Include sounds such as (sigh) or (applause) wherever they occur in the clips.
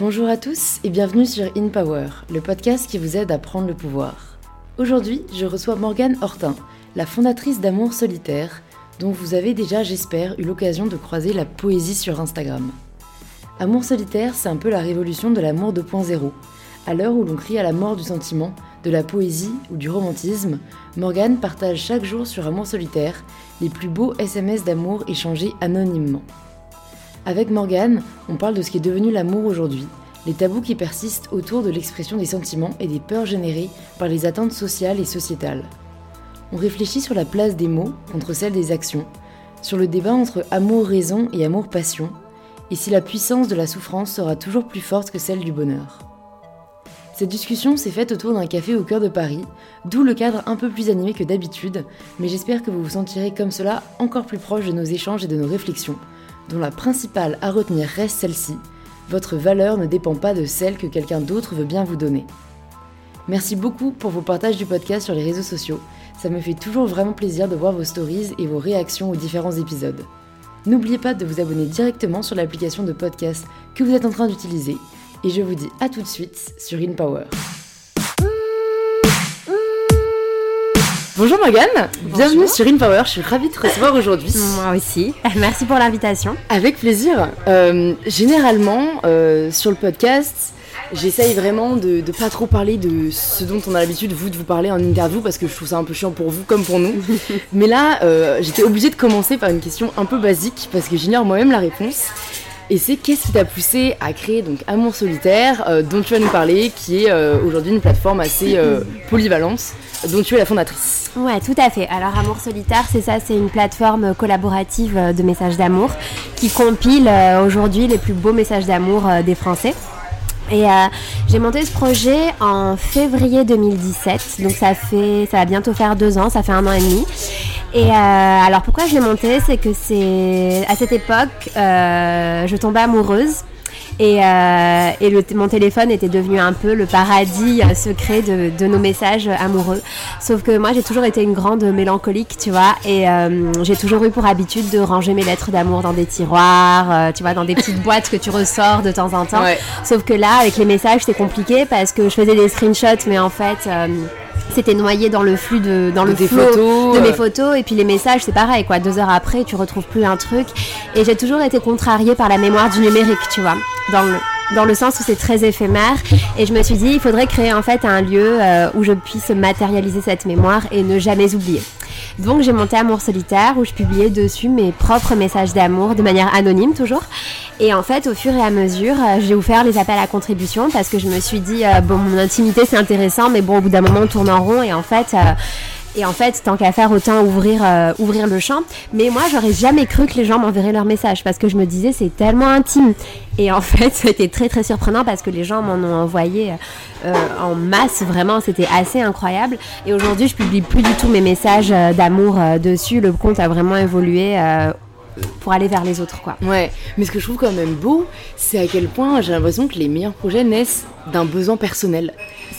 Bonjour à tous et bienvenue sur In Power, le podcast qui vous aide à prendre le pouvoir. Aujourd'hui, je reçois Morgane Hortin, la fondatrice d'Amour Solitaire, dont vous avez déjà, j'espère, eu l'occasion de croiser la poésie sur Instagram. Amour Solitaire, c'est un peu la révolution de l'amour 2.0. À l'heure où l'on crie à la mort du sentiment, de la poésie ou du romantisme, Morgane partage chaque jour sur Amour Solitaire les plus beaux SMS d'amour échangés anonymement. Avec Morgane, on parle de ce qui est devenu l'amour aujourd'hui, les tabous qui persistent autour de l'expression des sentiments et des peurs générées par les attentes sociales et sociétales. On réfléchit sur la place des mots contre celle des actions, sur le débat entre amour-raison et amour-passion, et si la puissance de la souffrance sera toujours plus forte que celle du bonheur. Cette discussion s'est faite autour d'un café au cœur de Paris, d'où le cadre un peu plus animé que d'habitude, mais j'espère que vous vous sentirez comme cela encore plus proche de nos échanges et de nos réflexions, dont la principale à retenir reste celle-ci, votre valeur ne dépend pas de celle que quelqu'un d'autre veut bien vous donner. Merci beaucoup pour vos partages du podcast sur les réseaux sociaux, ça me fait toujours vraiment plaisir de voir vos stories et vos réactions aux différents épisodes. N'oubliez pas de vous abonner directement sur l'application de podcast que vous êtes en train d'utiliser, et je vous dis à tout de suite sur InPower. Bonjour Morgane, bienvenue sur InPower, je suis ravie de te recevoir aujourd'hui. Moi aussi, (laughs) merci pour l'invitation. Avec plaisir. Euh, généralement, euh, sur le podcast, j'essaye vraiment de, de pas trop parler de ce dont on a l'habitude, vous, de vous parler en interview, parce que je trouve ça un peu chiant pour vous comme pour nous. (laughs) Mais là, euh, j'étais obligée de commencer par une question un peu basique, parce que j'ignore moi-même la réponse. Et c'est qu'est-ce qui t'a poussé à créer donc Amour Solitaire, euh, dont tu vas nous parler, qui est euh, aujourd'hui une plateforme assez euh, polyvalente, dont tu es la fondatrice. Ouais, tout à fait. Alors Amour Solitaire, c'est ça, c'est une plateforme collaborative de messages d'amour qui compile aujourd'hui les plus beaux messages d'amour des Français. Et j'ai monté ce projet en février 2017, donc ça fait, ça va bientôt faire deux ans, ça fait un an et demi. Et euh, alors pourquoi je l'ai monté, c'est que c'est à cette époque, euh, je tombais amoureuse et, euh, et le, mon téléphone était devenu un peu le paradis euh, secret de, de, nos messages amoureux. Sauf que moi, j'ai toujours été une grande mélancolique, tu vois, et euh, j'ai toujours eu pour habitude de ranger mes lettres d'amour dans des tiroirs, euh, tu vois, dans des petites boîtes que tu ressors de temps en temps. Ouais. Sauf que là, avec les messages, c'est compliqué parce que je faisais des screenshots, mais en fait euh, c'était noyé dans le flux de dans le des flow photos, de mes photos et puis les messages c'est pareil quoi. Deux heures après tu retrouves plus un truc. Et j'ai toujours été contrariée par la mémoire du numérique tu vois dans le dans le sens où c'est très éphémère et je me suis dit il faudrait créer en fait un lieu euh, où je puisse matérialiser cette mémoire et ne jamais oublier. Donc j'ai monté Amour Solitaire où je publiais dessus mes propres messages d'amour de manière anonyme toujours. Et en fait au fur et à mesure euh, j'ai offert les appels à contribution parce que je me suis dit euh, bon mon intimité c'est intéressant mais bon au bout d'un moment on tourne en rond et en fait et en fait, tant qu'à faire, autant ouvrir, euh, ouvrir le champ. Mais moi, j'aurais jamais cru que les gens m'enverraient leur message parce que je me disais, c'est tellement intime. Et en (laughs) fait, c'était très très surprenant parce que les gens m'en ont envoyé euh, en masse, vraiment, c'était assez incroyable. Et aujourd'hui, je publie plus du tout mes messages euh, d'amour dessus. Le compte a vraiment évolué pour aller vers les autres quoi. Ouais, mais ce que je trouve quand même beau, c'est à quel point j'ai l'impression que les meilleurs projets naissent d'un besoin personnel.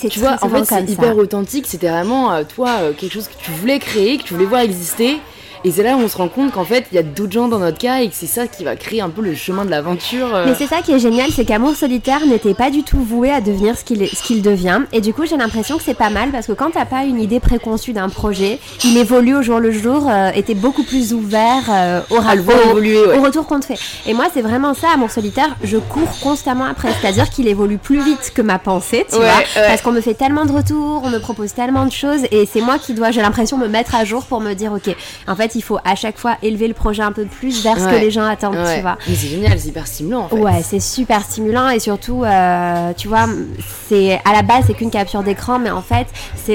Tu vois, en fait, c'est hyper authentique, c'était vraiment euh, toi euh, quelque chose que tu voulais créer, que tu voulais voir exister. Et c'est là où on se rend compte qu'en fait, il y a d'autres gens dans notre cas et que c'est ça qui va créer un peu le chemin de l'aventure. euh. Mais c'est ça qui est génial, c'est qu'Amour Solitaire n'était pas du tout voué à devenir ce qu'il qu'il devient. Et du coup, j'ai l'impression que c'est pas mal parce que quand t'as pas une idée préconçue d'un projet, il évolue au jour le jour euh, et t'es beaucoup plus ouvert euh, au, évoluer, ouais. au retour qu'on te fait. Et moi, c'est vraiment ça, Amour Solitaire, je cours constamment après. C'est-à-dire qu'il évolue plus vite que ma pensée, tu Ouais, vois. ouais. Parce qu'on me fait tellement de retours, on me propose tellement de choses et c'est moi qui dois, j'ai l'impression, me mettre à jour pour me dire, ok, en fait, il faut à chaque fois élever le projet un peu plus vers ce que les gens attendent, Ouais. tu vois. Mais c'est génial, c'est hyper stimulant en fait. Ouais, c'est super stimulant et surtout, euh, tu vois, c'est à la base c'est qu'une capture d'écran, mais en fait,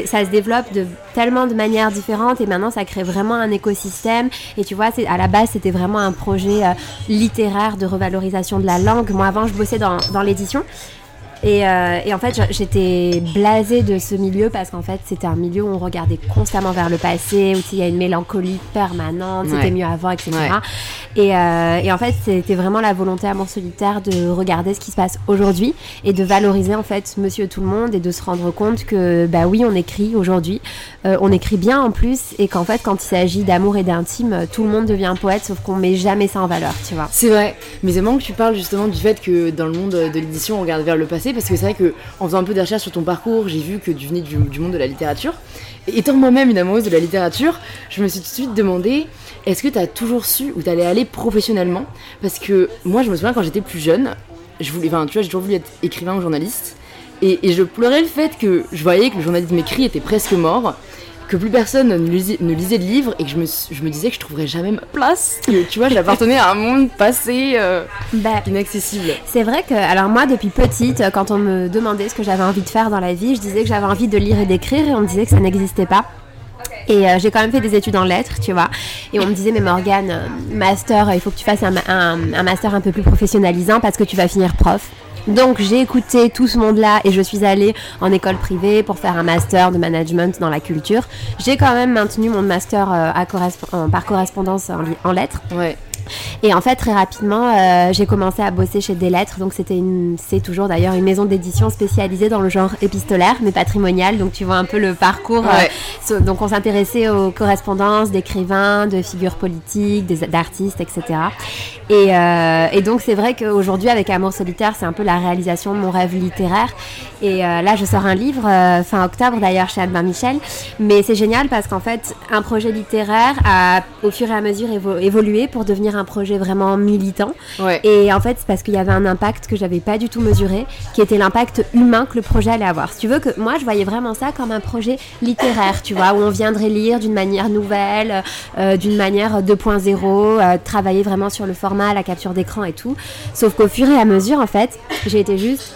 ça se développe de tellement de manières différentes et maintenant ça crée vraiment un écosystème. Et tu vois, c'est à la base c'était vraiment un projet euh, littéraire de revalorisation de la langue. Moi avant, je bossais dans, dans l'édition. Et, euh, et en fait, j'étais blasée de ce milieu parce qu'en fait, c'était un milieu où on regardait constamment vers le passé, où il y a une mélancolie permanente, Ouais. c'était mieux avant, etc. Ouais. Et, euh, et en fait, c'était vraiment la volonté à mon solitaire de regarder ce qui se passe aujourd'hui et de valoriser en fait Monsieur Tout le Monde et de se rendre compte que bah oui, on écrit aujourd'hui, euh, on écrit bien en plus et qu'en fait, quand il s'agit d'amour et d'intime, tout le monde devient poète, sauf qu'on met jamais ça en valeur, tu vois. C'est vrai, mais c'est marrant que tu parles justement du fait que dans le monde de l'édition on regarde vers le passé parce que c'est vrai que en faisant un peu de recherche sur ton parcours, j'ai vu que tu venais du, monde de la littérature. Et étant moi-même une amoureuse de la littérature, je me suis tout de suite demandé est-ce que tu as toujours su où t'allais aller professionnellement? Parce que moi je me souviens quand j'étais plus jeune, je voulais, enfin tu vois, j'ai toujours voulu être écrivain ou journaliste. Et, et je pleurais le fait que je voyais que le journalisme écrit était presque mort, que plus personne ne lisait, ne lisait de livres et que je me, je me disais que je trouverais jamais ma place. Que, tu vois, j'appartenais à un monde passé euh, Bah, inaccessible. C'est vrai que, alors moi, depuis petite, euh, quand on me demandait ce que j'avais envie de faire dans la vie, je disais que j'avais envie de lire et d'écrire et on me disait que ça n'existait pas. Et euh, j'ai quand même fait des études en lettres, tu vois. Et on me disait, mais Morgane, master, il faut que tu fasses un- un master un peu plus professionnalisant parce que tu vas finir prof. Donc j'ai écouté tout ce monde-là et je suis allée en école privée pour faire un master de management dans la culture. J'ai quand même maintenu mon master euh, à corresp- en- par correspondance en, lettres. Ouais. Et en fait, très rapidement, euh, j'ai commencé à bosser chez Des Lettres. Donc, c'était une, c'est toujours d'ailleurs une maison d'édition spécialisée dans le genre épistolaire, mais patrimonial. Donc, tu vois un peu le parcours. euh, Ouais. donc, on s'intéressait aux correspondances d'écrivains, de figures politiques, d'artistes, etc. Et, euh, et donc, c'est vrai qu'aujourd'hui, avec Amour solitaire, c'est un peu la réalisation de mon rêve littéraire. Et euh, là, je sors un livre euh, fin octobre d'ailleurs chez Albin Michel. Mais c'est génial parce qu'en fait, un projet littéraire a au fur et à mesure évo- évolué pour devenir un projet vraiment militant. Ouais. Et en fait, c'est parce qu'il y avait un impact que j'avais pas du tout mesuré, qui était l'impact humain que le projet allait avoir. Si tu veux que moi, je voyais vraiment ça comme un projet littéraire, tu vois, où on viendrait lire d'une manière nouvelle, euh, d'une manière 2.0, euh, travailler vraiment sur le format, la capture d'écran et tout. Sauf qu'au fur et à mesure, en fait, j'ai été juste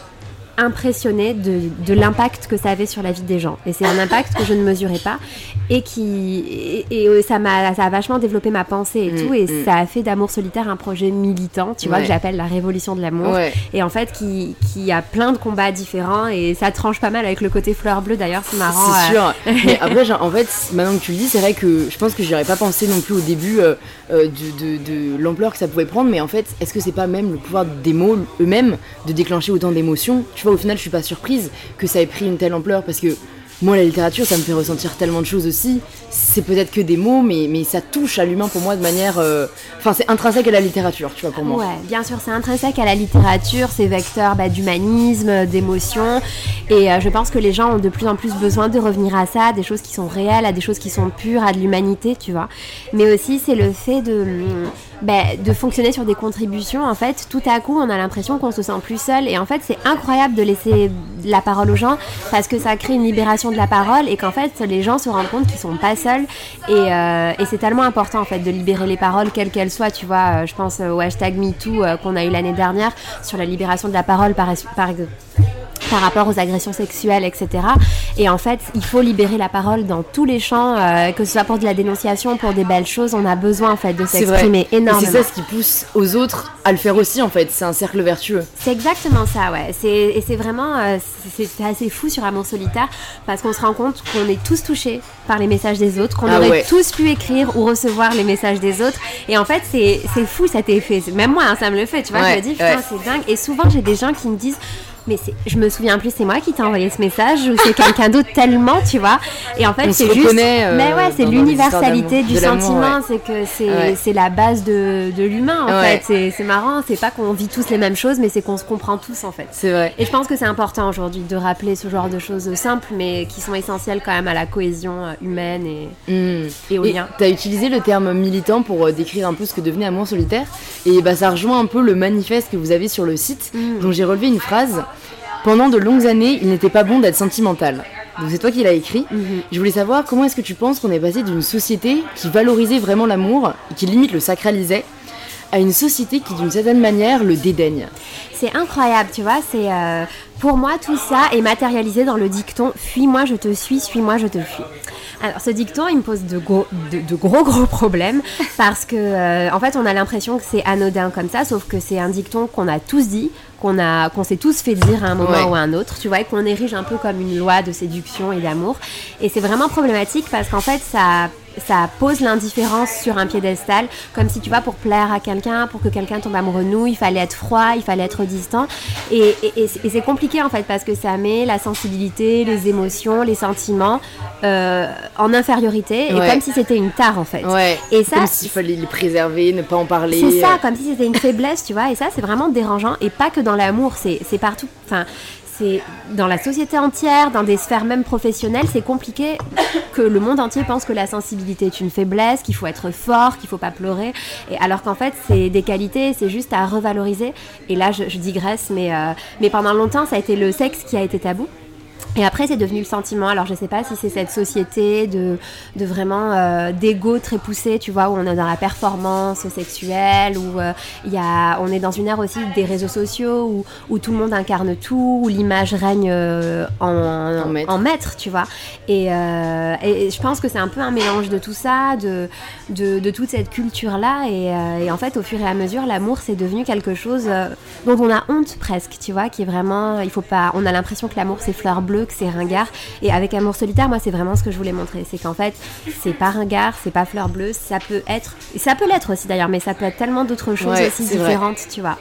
impressionnée de, de l'impact que ça avait sur la vie des gens. Et c'est un impact que je ne mesurais pas et qui et, et, euh, ça m'a ça a vachement développé ma pensée et Mm, tout et mm. ça a fait d'amour solitaire un projet militant, tu vois, Ouais. que j'appelle la révolution de l'amour. Ouais. Et en fait, qui, qui a plein de combats différents et ça tranche pas mal avec le côté fleur bleue d'ailleurs, c'est marrant. C'est euh, sûr. (laughs) Mais après, genre, en fait, maintenant que tu le dis, c'est vrai que je pense que j'y aurais pas pensé non plus au début euh, euh, de, de- de l'ampleur que ça pouvait prendre. Mais en fait, est-ce que c'est pas même le pouvoir des mots eux-mêmes de déclencher autant d'émotions? Tu vois, au final, je suis pas surprise que ça ait pris une telle ampleur parce que moi, la littérature, ça me fait ressentir tellement de choses aussi. C'est peut-être que des mots, mais, mais ça touche à l'humain pour moi de manière. euh, Enfin, c'est intrinsèque à la littérature, tu vois, pour moi. Ouais, bien sûr, c'est intrinsèque à la littérature, c'est vecteur bah, d'humanisme, d'émotion. Et euh, je pense que les gens ont de plus en plus besoin de revenir à ça, à des choses qui sont réelles, à des choses qui sont pures, à de l'humanité, tu vois. Mais aussi, c'est le fait de, bah, de fonctionner sur des contributions. En fait, tout à coup, on a l'impression qu'on se sent plus seul. Et en fait, c'est incroyable de laisser la parole aux gens parce que ça crée une libération de la parole et qu'en fait, les gens se rendent compte qu'ils sont pas seuls. Et, euh, c'est tellement important en fait de libérer les paroles, quelles qu'elles soient. Tu vois, euh, je pense au hashtag MeToo euh, qu'on a eu l'année dernière sur la libération de la parole par, par, par rapport aux agressions sexuelles, etc. Et en fait, il faut libérer la parole dans tous les champs, euh, que ce soit pour de la dénonciation, pour des belles choses. On a besoin en fait de s'exprimer Et énormément. c'est ça ce qui pousse aux autres à le faire aussi, en fait. C'est un cercle vertueux. C'est exactement ça, ouais. Et c'est vraiment, euh, c'est, assez fou sur Amour solitaire parce qu'on se rend compte qu'on est tous touchés par les messages des autres, qu'on Ah aurait ouais. tous pu écrire ou recevoir les messages des autres. Et en fait, c'est, fou cet effet. Même moi, hein, ça me le fait, tu vois. Ouais, je me dis, putain, ouais. c'est dingue. Et souvent, j'ai des gens qui me disent, mais je me souviens plus, c'est moi qui t'ai envoyé ce message ou c'est quelqu'un d'autre tellement, tu vois. Et en fait, c'est juste. euh, mais ouais, c'est l'universalité du sentiment. ouais. C'est que c'est, Ouais. la base de, de l'humain, en Ouais. fait. C'est, marrant. C'est pas qu'on vit tous les mêmes choses, mais c'est qu'on se comprend tous, en fait. C'est vrai. Et je pense que c'est important aujourd'hui de rappeler ce genre de choses simples, mais qui sont essentielles quand même à la cohésion euh, humaine et, Hmm. et au Et lien. t'as utilisé le terme militant pour euh, décrire un peu ce que devenait Amour solitaire. Et bah ça rejoint un peu le manifeste que vous avez sur le site, Mm. dont j'ai relevé une phrase. Pendant de longues années, il n'était pas bon d'être sentimental. Donc c'est toi qui l'as écrit. Mhm. Je voulais savoir comment est-ce que tu penses qu'on est passé d'une société qui valorisait vraiment l'amour, et qui limite le sacralisait, à une société qui d'une certaine manière le dédaigne. C'est incroyable, tu vois. C'est euh, pour moi tout ça est matérialisé dans le dicton "fuis-moi, je te suis, suis-moi, je te fuis". Alors ce dicton, il me pose de gros, de, de gros gros problèmes parce que euh, en fait, on a l'impression que c'est anodin comme ça, sauf que c'est un dicton qu'on a tous dit, qu'on a, qu'on s'est tous fait dire à un moment Ouais. ou à un autre, tu vois, et qu'on érige un peu comme une loi de séduction et d'amour. Et c'est vraiment problématique parce qu'en fait, ça ça pose l'indifférence sur un piédestal, comme si tu vois, pour plaire à quelqu'un, pour que quelqu'un tombe amoureux de nous, il fallait être froid, il fallait être distant. Et, et- et c'est- compliqué en fait, parce que ça met la sensibilité, les émotions, les sentiments euh, en infériorité, et comme si c'était une tare en fait. Ouais. Et ça, Comme s'il fallait les préserver, ne pas en parler. c'est ça, comme si c'était une faiblesse, tu vois. Et ça, c'est vraiment dérangeant. Et pas que dans l'amour, c'est c'est partout. Enfin, c'est dans la société entière, dans des sphères même professionnelles, c'est compliqué que le monde entier pense que la sensibilité est une faiblesse, qu'il faut être fort, qu'il faut pas pleurer. Alors qu'en fait, c'est des qualités, c'est juste à revaloriser. Et là, je, je digresse, mais, euh, mais pendant longtemps, ça a été le sexe qui a été tabou. Et après, c'est devenu le sentiment. Alors, je sais pas si c'est cette société de, de vraiment euh, d'ego très poussé, tu vois, où on est dans la performance sexuelle, où euh, y a, on est dans une ère aussi des réseaux sociaux, où, où tout le monde incarne tout, où l'image règne euh, en, En maître. tu vois. Et, euh, et je pense que c'est un peu un mélange de tout ça, de, de, de toute cette culture-là. Et, euh, et en fait, au fur et à mesure, l'amour, c'est devenu quelque chose dont on a honte presque, tu vois, qui est vraiment, il faut pas, on a l'impression que l'amour c'est fleur bleue, que c'est ringard. Et avec Amour solitaire, moi, c'est vraiment ce que je voulais montrer, c'est qu'en fait, c'est pas ringard, c'est pas fleur bleue, ça peut être, et ça peut l'être aussi d'ailleurs, mais ça peut être tellement d'autres choses Ouais, aussi vrai. différentes, tu vois.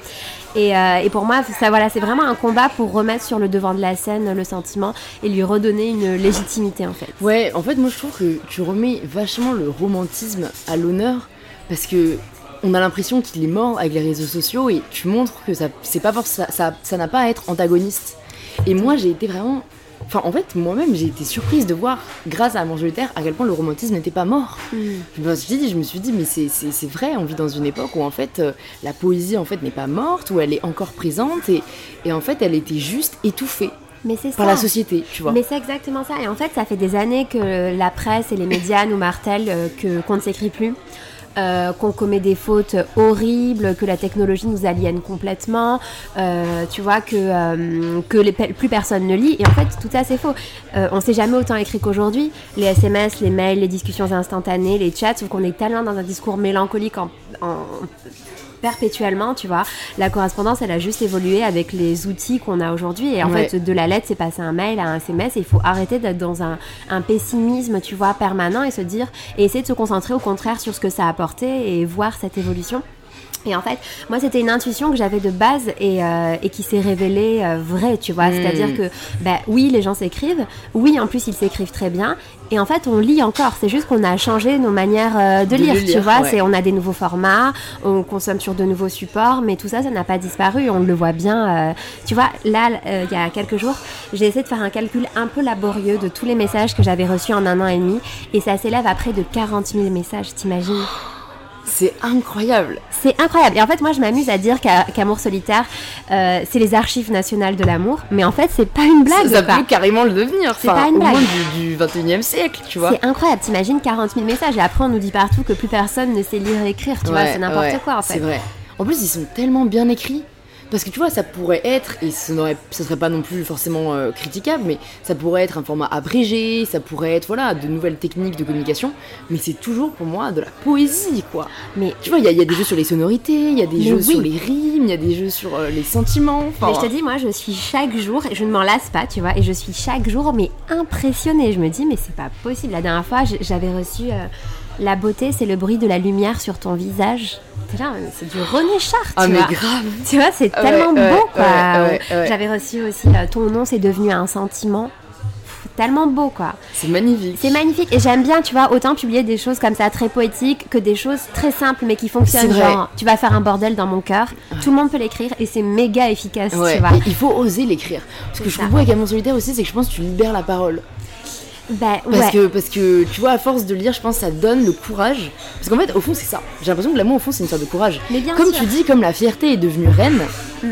Et, euh, et pour moi, ça, voilà, c'est vraiment un combat pour remettre sur le devant de la scène le sentiment et lui redonner une légitimité en fait. Ouais, en fait, moi je trouve que tu remets vachement le romantisme à l'honneur parce que on a l'impression qu'il est mort avec les réseaux sociaux et tu montres que ça c'est pas ça ça n'a pas à être antagoniste. Et moi j'ai été vraiment enfin en fait moi-même j'ai été surprise de voir grâce à Amour solitaire à quel point le romantisme n'était pas mort. Mm. Je me suis dit, je me suis dit mais c'est- vrai, on vit dans une époque où en fait euh, la poésie en fait n'est pas morte, où elle est encore présente et, et en fait elle était juste étouffée Mais c'est ça. par la société, tu vois. Mais c'est exactement ça. Et en fait, ça fait des années que la presse et les médias nous martèlent euh, que qu'on ne s'écrit plus. Euh, qu'on commet des fautes horribles, que la technologie nous aliène complètement, euh, tu vois, que, euh, plus personne ne lit. Et en fait, tout ça, c'est faux. On s'est jamais autant écrit qu'aujourd'hui. Les SMS, les mails, les discussions instantanées, les chats, sauf qu'on est tellement dans un discours mélancolique en- perpétuellement, tu vois. La correspondance, elle a juste évolué avec les outils qu'on a aujourd'hui. Et en Ouais. fait, de la lettre, c'est passer un mail à un SMS. Et il faut arrêter d'être dans un, un pessimisme, tu vois, permanent et se dire, et essayer de se concentrer au contraire sur ce que ça a apporté et voir cette évolution. Et en fait, moi, c'était une intuition que j'avais de base et, euh, et qui s'est révélée euh, vraie, tu vois. Mm. C'est-à-dire que, bah, oui, les gens s'écrivent. Oui, en plus, ils s'écrivent très bien. Et en fait, on lit encore. C'est juste qu'on a changé nos manières euh, de, De lire, tu vois. ouais. C'est, on a des nouveaux formats, on consomme sur de nouveaux supports, mais tout ça, ça n'a pas disparu. On le voit bien. tu vois, là, il y a quelques jours, j'ai essayé de faire un calcul un peu laborieux de tous les messages que j'avais reçus en un an et demi. Et ça s'élève à près de 40 000 messages, t'imagines? C'est incroyable. c'est incroyable. Et en fait, moi, je m'amuse à dire qu'Amour solitaire, euh, c'est les archives nationales de l'amour. Mais en fait, c'est pas une blague. ça quoi. peut carrément le devenir. C'est Enfin, pas une au blague. moins du, du 21e siècle, tu vois. C'est incroyable. T'imagines 40 000 messages. Et après, on nous dit partout que plus personne ne sait lire et écrire. Tu vois, c'est n'importe ouais, quoi, en C'est fait. vrai. En plus, ils sont tellement bien écrits. Parce que tu vois, ça pourrait être, et ce ce serait pas non plus forcément euh, critiquable, mais ça pourrait être un format abrégé, ça pourrait être voilà, de nouvelles techniques de communication, mais c'est toujours pour moi de la poésie, quoi. Mais Tu vois, il y, a- il y a des jeux sur les sonorités, il y a des Mais jeux oui. sur les rimes, il y a des jeux sur euh, les sentiments. Mais je te dis, moi, je suis chaque jour, et je ne m'en lasse pas, tu vois, et je suis chaque jour, mais impressionnée. Je me dis, mais c'est pas possible. La dernière fois, j'avais reçu euh, La beauté, c'est le bruit de la lumière sur ton visage. C'est du René Char, tu Ah, mais vois. grave. Tu vois, c'est tellement ouais, beau, quoi. ouais, ouais. J'avais reçu aussi euh, Ton nom, c'est devenu un sentiment. Pff, Tellement beau, quoi. C'est magnifique. C'est magnifique. Et j'aime bien, tu vois, autant publier des choses comme ça très poétiques que des choses très simples mais qui fonctionnent. Genre, tu vas faire un bordel dans mon cœur. Tout le monde peut l'écrire et c'est méga efficace, tu vois. et il faut oser l'écrire. Parce que je trouve Amour solitaire aussi, c'est que je pense que tu libères la parole. Ben, Parce, ouais. que, parce que tu vois, à force de lire, je pense que ça donne le courage. Parce qu'en fait, au fond, c'est ça. J'ai l'impression que l'amour, au fond, c'est une sorte de courage. Mais bien comme sûr. tu dis, comme la fierté est devenue reine, Mm.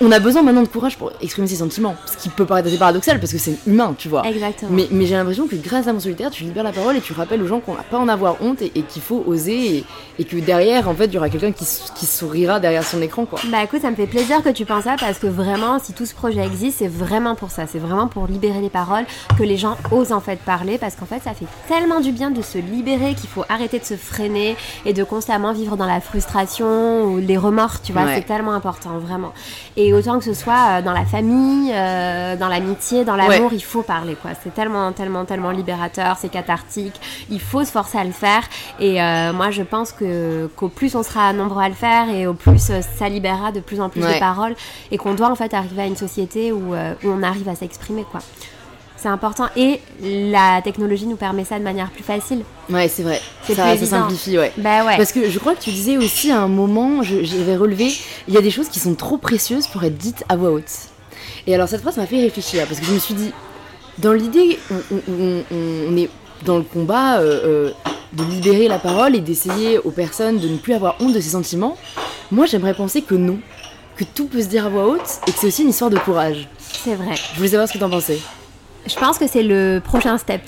On a besoin maintenant de courage pour exprimer ses sentiments. Ce qui peut paraître assez paradoxal parce que c'est humain, tu vois. Exactement. Mais, mais j'ai l'impression que grâce à mon solitaire, tu libères la parole et tu rappelles aux gens qu'on n'a pas en avoir honte et, et qu'il faut oser et, et que derrière, en fait, il y aura quelqu'un qui, sourira derrière son écran, quoi. Bah écoute, ça me fait plaisir que tu penses ça parce que vraiment, si tout ce projet existe, c'est vraiment pour ça. C'est vraiment pour libérer les paroles, que les gens osent en fait parler parce qu'en fait, ça fait tellement du bien de se libérer qu'il faut arrêter de se freiner et de constamment vivre dans la frustration ou les remords, tu vois. Ouais. C'est tellement important, vraiment. Et autant que ce soit euh, dans la famille, euh, dans l'amitié, dans l'amour, il faut parler, quoi. C'est tellement, tellement, tellement libérateur, c'est cathartique. Il faut se forcer à le faire. Et euh, moi, je pense que qu'au plus on sera nombreux à le faire et au plus ça libérera de plus en plus Ouais. de paroles et qu'on doit en fait arriver à une société où, où on arrive à s'exprimer, quoi. C'est important et la technologie nous permet ça de manière plus facile. Ouais, c'est vrai. C'est Ça, plus ça simplifie, ouais. Bah ouais. Parce que je crois que tu disais aussi à un moment, j'avais relevé, il y a des choses qui sont trop précieuses pour être dites à voix haute. Et alors cette phrase m'a fait réfléchir parce que je me suis dit, dans l'idée, on, on- on- on est dans le combat euh, euh, de libérer la parole et d'essayer aux personnes de ne plus avoir honte de ses sentiments. Moi, j'aimerais penser que non, que tout peut se dire à voix haute et que c'est aussi une histoire de courage. C'est vrai. Je voulais savoir ce que t'en pensais. Je pense que c'est le prochain step.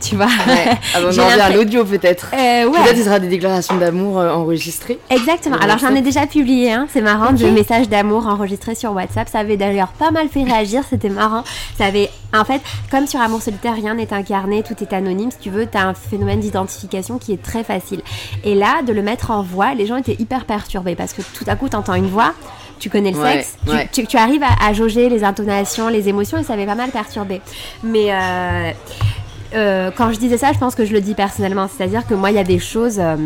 Tu vois? Ouais. Avant (laughs) J'ai d'en à l'audio peut-être. Euh, ouais. Peut-être ce sera des déclarations d'amour euh, enregistrées. Exactement. Alors j'en ai déjà publié, hein. c'est marrant, Ok. de messages d'amour enregistrés sur WhatsApp. Ça avait d'ailleurs pas mal fait réagir, c'était marrant. Ça avait, en fait, comme sur Amour solitaire, rien n'est incarné, tout est anonyme. Si tu veux, t'as un phénomène d'identification qui est très facile. Et là, de le mettre en voix, les gens étaient hyper perturbés parce que tout à coup, t'entends une voix. Tu connais le Ouais, sexe, tu- ouais. tu, tu arrives à, à jauger les intonations, les émotions, et ça avait pas mal perturbé. Mais euh, euh, quand je disais ça, je pense que je le dis personnellement. C'est-à-dire que moi, il y a des choses, euh,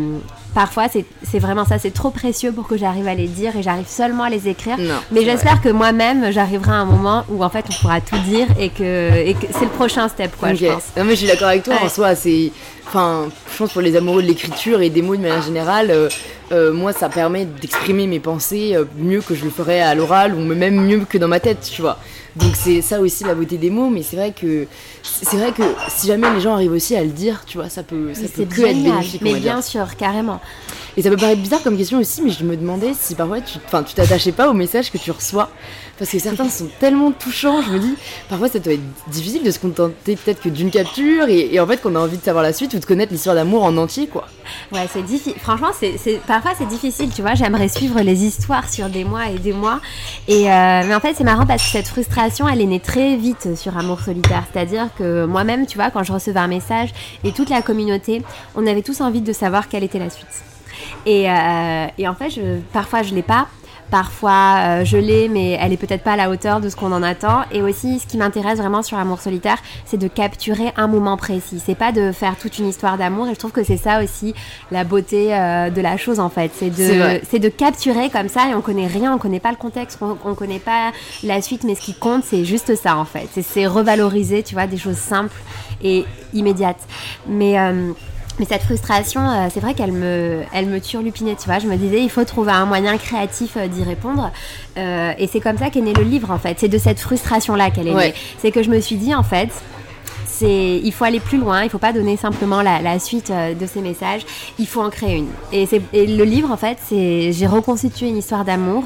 parfois, c'est vraiment ça, c'est trop précieux pour que j'arrive à les dire et j'arrive seulement à les écrire. Non. Mais j'espère que moi-même, j'arriverai à un moment où en fait, on pourra tout dire et que, et que c'est le prochain step, quoi, Ok. je pense. Non mais je suis d'accord avec toi. En Ouais. soi, c'est, enfin, je pense pour les amoureux de l'écriture et des mots de manière générale, euh, euh, moi, ça permet d'exprimer mes pensées euh, mieux que je le ferais à l'oral ou même mieux que dans ma tête, tu vois. Donc c'est ça aussi la beauté des mots. Mais c'est vrai que, c'est vrai que si jamais les gens arrivent aussi à le dire, tu vois, ça peut, ça Mais peut que être bénéfique. mais dire. bien sûr, carrément. Et ça peut paraître bizarre comme question aussi, mais je me demandais si parfois tu enfin, tu t'attachais pas aux messages que tu reçois. Parce que certains sont tellement touchants, je me dis, parfois ça doit être difficile de se contenter peut-être que d'une capture et, en fait qu'on a envie de savoir la suite ou de connaître l'histoire d'amour en entier, quoi. Ouais, c'est difficile. Franchement, c'est, parfois c'est difficile, tu vois. J'aimerais suivre les histoires sur des mois et des mois. Et euh, mais en fait, c'est marrant parce que cette frustration, elle est née très vite sur Amour solitaire. C'est-à-dire que moi-même, tu vois, quand je recevais un message et toute la communauté, on avait tous envie de savoir quelle était la suite. Et, euh, et en fait, parfois je l'ai pas. Parfois, euh, je l'ai, mais elle est peut-être pas à la hauteur de ce qu'on en attend. Et aussi, ce qui m'intéresse vraiment sur Amour solitaire, c'est de capturer un moment précis. C'est pas de faire toute une histoire d'amour. Et je trouve que c'est ça aussi la beauté euh, de la chose en fait. C'est de, c'est de capturer comme ça et on connaît rien, on connaît pas le contexte, on, on connaît pas la suite, mais ce qui compte, c'est juste ça en fait. C'est- C'est revaloriser, tu vois, des choses simples et immédiates. Mais euh, mais cette frustration, euh, c'est vrai qu'elle me, elle me turlupinait, tu vois. Je me disais, il faut trouver un moyen créatif euh, d'y répondre. Euh, et c'est comme ça qu'est né le livre, en fait. C'est de cette frustration-là qu'elle est Ouais. née. C'est que je me suis dit, en fait, c'est, il faut aller plus loin. Il faut pas donner simplement la, la suite euh, de ces messages. Il faut en créer une. Et, c'est, et le livre, en fait, c'est, j'ai reconstitué une histoire d'amour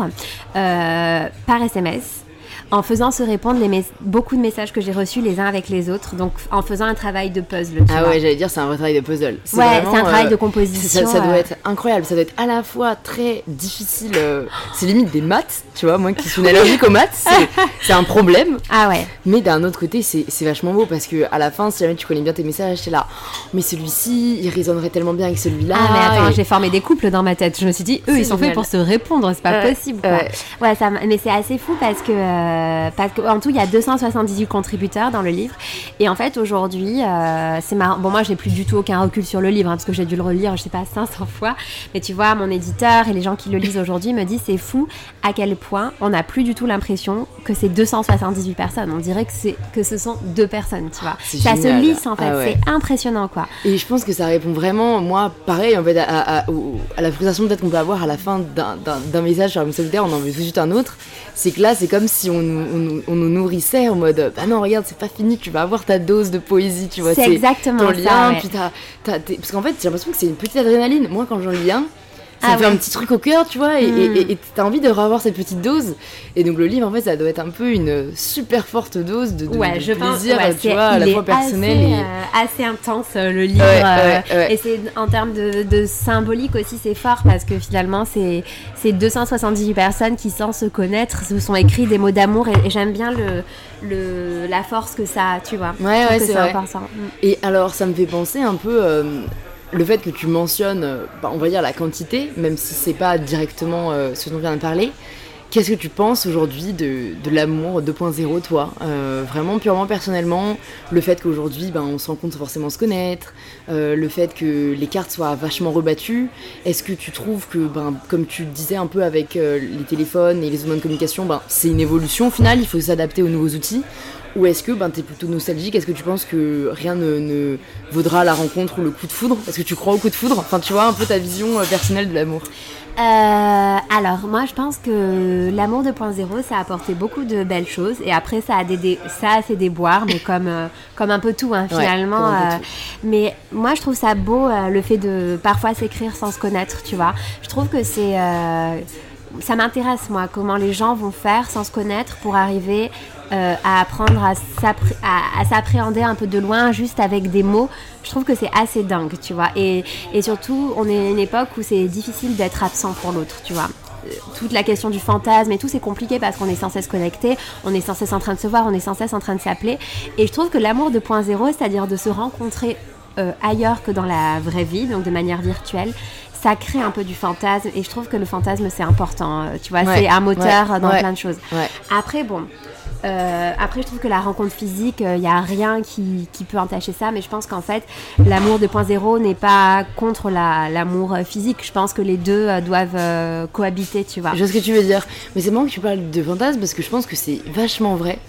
euh, par SMS en faisant se répondre les beaucoup de messages que j'ai reçus les uns avec les autres, donc en faisant un travail de puzzle. Tu Ah vois. ouais, j'allais dire, c'est un vrai travail de puzzle. Ouais, c'est un travail euh, de composition. Ça, ça doit euh, être incroyable, ça doit être à la fois très difficile, euh, c'est limite des maths, tu vois, moi qui suis une allergique aux maths, c'est- (laughs) un problème, Ah ouais. mais d'un autre côté c'est vachement beau parce que à la fin, si jamais tu connais bien tes messages, t'es là, mais celui-ci, il résonnerait tellement bien avec celui-là. Ah mais attends, et- j'ai formé des couples dans ma tête. Je me suis dit, eux, ils sont faits pour se répondre, c'est pas possible. Quoi. ouais. Ouais, ça, mais c'est assez fou parce que, euh, parce que en tout, il y a 278 contributeurs dans le livre. Et en fait, aujourd'hui, euh, c'est marrant. Bon, moi, j'ai plus du tout aucun recul sur le livre hein, parce que j'ai dû le relire, je sais pas, 500 fois. Mais tu vois, mon éditeur et les gens qui le lisent aujourd'hui me disent, c'est fou à quel point on n'a plus du tout l'impression que c'est 278 personnes. On dirait que, c'est, que ce sont deux personnes, tu vois. Ça se lisse en fait, Ah ouais. c'est impressionnant quoi. Et je pense que ça répond vraiment, moi, pareil, en fait, à, à- au- à la frustration peut-être qu'on peut avoir à la fin d'un- d'un d'un message sur la solitaire, on en veut tout de suite un autre. C'est que là, c'est comme si on, nous- on nous- on nous nourrissait en mode, bah non, regarde, c'est pas fini, tu vas avoir ta dose de poésie, tu vois. C'est exactement ton ça, ouais. puis t'as- t'es- parce qu'en fait, j'ai l'impression que c'est une petite adrénaline. Moi, quand j'en lis un, ça Ah fait ouais. un petit truc au cœur, tu vois, et Mm. et t'as envie de revoir cette petite dose. Et donc le livre, en fait, ça doit être un peu une super forte dose de, de- Ouais, de je pense. plaisir, ouais, tu vois, à la fois personnel assez, et. euh, assez intense euh, le livre. Euh. Et c'est en termes de, de symbolique aussi, c'est fort parce que finalement, c'est c'est 278 personnes qui, sans se connaître, se sont écrits des mots d'amour et, et j'aime bien le, le, la force que ça a, tu vois. Ouais, ouais, c'est important. Et alors, ça me fait penser un peu euh, le fait que tu mentionnes, euh, bah, on va dire la quantité, même si c'est pas directement euh, ce dont on vient de parler. Qu'est-ce que tu penses aujourd'hui de, l'amour 2.0, toi Euh, Vraiment, purement personnellement, le fait qu'aujourd'hui, ben, on se rend compte forcément se connaître, le fait que les cartes soient vachement rebattues. Est-ce que tu trouves que, ben, comme tu le disais un peu avec les téléphones et les moyens de communication, ben, c'est une évolution au final, il faut s'adapter aux nouveaux outils ou est-ce que ben, tu es plutôt nostalgique? Est-ce que tu penses que rien ne, ne vaudra la rencontre ou le coup de foudre? Est-ce que tu crois au coup de foudre? Enfin, tu vois un peu ta vision euh, personnelle de l'amour. Euh, alors, moi, je pense que l'amour 2.0, ça a apporté beaucoup de belles choses. Et après, ça a, des, des- ça a fait déboire, mais (laughs) comme, euh, comme un peu tout, hein, finalement. mais moi, je trouve ça beau, le fait de parfois s'écrire sans se connaître, tu vois. Je trouve que c'est... ça m'intéresse, moi, comment les gens vont faire sans se connaître pour arriver euh, à apprendre à s'appré- à- à s'appréhender un peu de loin, juste avec des mots. Je trouve que c'est assez dingue, tu vois. Et, et surtout, on est à une époque où c'est difficile d'être absent pour l'autre, tu vois. Euh, Toute la question du fantasme et tout, c'est compliqué parce qu'on est sans cesse connecté, on est sans cesse en train de se voir, on est sans cesse en train de s'appeler. Et je trouve que l'amour 2.0, c'est-à-dire de se rencontrer euh, ailleurs que dans la vraie vie, donc de manière virtuelle, ça crée un peu du fantasme. Et je trouve que le fantasme, c'est important. euh, Tu vois, Ouais, c'est un moteur ouais, dans ouais. plein de choses. Après, bon. euh, après, je trouve que la rencontre physique, il n'y a rien qui, qui peut entacher ça, mais je pense qu'en fait, l'amour 2.0 n'est pas contre la- l'amour euh, physique. Je pense que les deux euh, doivent euh, cohabiter, tu vois. Je vois ce que tu veux dire. Mais c'est marrant que tu parles de fantasme parce que je pense que c'est vachement vrai.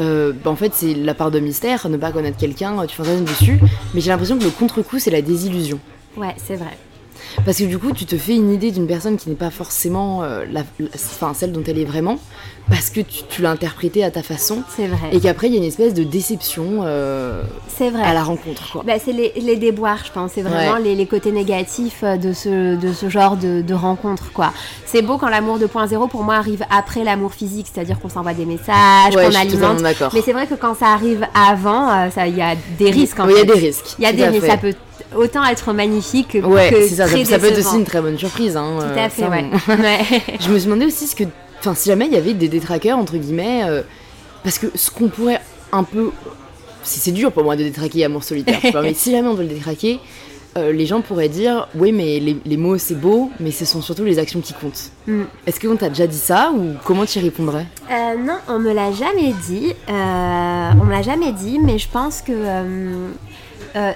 Euh, bah, en fait, c'est la part de mystère, ne pas connaître quelqu'un, euh, tu fantasmes dessus. Mais j'ai l'impression que le contre-coup, c'est la désillusion. Ouais, c'est vrai. Parce que du coup, tu te fais une idée d'une personne qui n'est pas forcément euh, celle dont elle est vraiment, parce que tu, tu l'as interprétée à ta façon, C'est vrai. et qu'après, il y a une espèce de déception euh, C'est vrai. à la rencontre. Quoi. Bah, c'est les, les déboires, je pense. C'est vraiment Ouais. les, les côtés négatifs euh, de ce, de ce genre de, de rencontre, quoi. C'est beau quand l'amour 2.0, pour moi, arrive après l'amour physique, c'est-à-dire qu'on s'envoie des messages, Ouais, qu'on alimente. Mais c'est vrai que quand ça arrive avant, euh, il y a des risques. en Oui, il y a des risques. Il y a des risques. Ça peut autant être magnifique que, Ouais, que ça. Ça, très ça peut être aussi une très bonne surprise. Hein, Tout à fait, ouais. (laughs) (laughs) ouais. Je me suis demandé aussi ce que. Enfin, si jamais il y avait des détraqueurs, entre guillemets, euh, parce que ce qu'on pourrait un peu. C'est c'est dur pour moi de détraquer Amour solitaire, tu vois, mais (laughs) si jamais on veut le détraquer, euh, les gens pourraient dire Oui, mais les, les mots c'est beau, mais ce sont surtout les actions qui comptent. Mm. Est-ce qu'on t'a déjà dit ça ou comment tu y répondrais? Euh, non, on me l'a jamais dit. Euh, on me l'a jamais dit, mais je pense que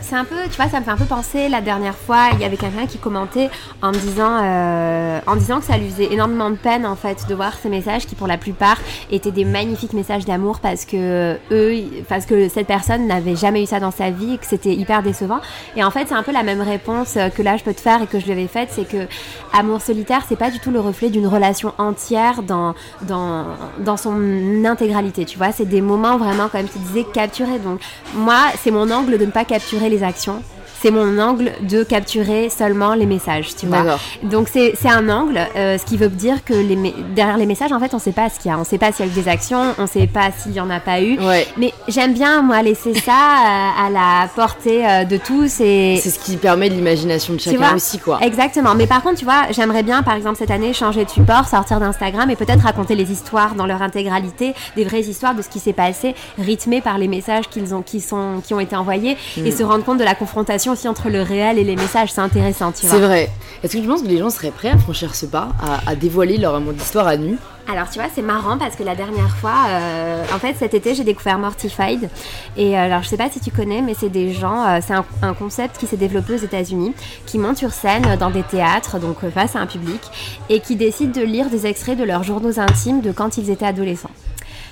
c'est un peu, tu vois, ça me fait un peu penser. La dernière fois, il y avait quelqu'un qui commentait en me disant, en disant que ça lui faisait énormément de peine en fait de voir ces messages qui, pour la plupart, étaient des magnifiques messages d'amour parce que eux, parce que cette personne n'avait jamais eu ça dans sa vie et que c'était hyper décevant. Et en fait, c'est un peu la même réponse euh, que là je peux te faire et que je lui avais faite, c'est que amour solitaire, c'est pas du tout le reflet d'une relation entière dans dans dans son intégralité. Tu vois, c'est des moments vraiment, comme tu disais, capturés. Donc moi, c'est mon angle de ne pas capturer les actions. C'est mon angle de capturer seulement les messages, tu vois. Donc c'est un angle, euh, ce qui veut dire que les derrière les messages, en fait, on sait pas ce qu'il y a. On sait pas s'il y a eu des actions, on sait pas s'il y en a pas eu. Ouais. Mais j'aime bien, moi, laisser ça euh, à la portée euh, de tous et, C'est ce qui permet l'imagination de chacun vois aussi, quoi. Exactement. Mais par contre, tu vois, j'aimerais bien, par exemple, cette année, changer de support, sortir d'Instagram et peut-être raconter les histoires dans leur intégralité, des vraies histoires de ce qui s'est passé, rythmées par les messages qu'ils ont, qui sont, qui ont été envoyés Mm. et se rendre compte de la confrontation aussi entre le réel et les messages. C'est intéressant, tu C'est vois. vrai. Est-ce que tu penses que les gens seraient prêts à franchir ce pas, à, à dévoiler leur amour d'histoire à nu? Alors tu vois, c'est marrant parce que la dernière fois, euh, en fait cet été, j'ai découvert Mortified. Et euh, alors je sais pas si tu connais, mais c'est des gens, euh, c'est un, un concept qui s'est développé aux États-Unis, qui montent sur scène dans des théâtres, donc face à un public, et qui décident de lire des extraits de leurs journaux intimes de quand ils étaient adolescents.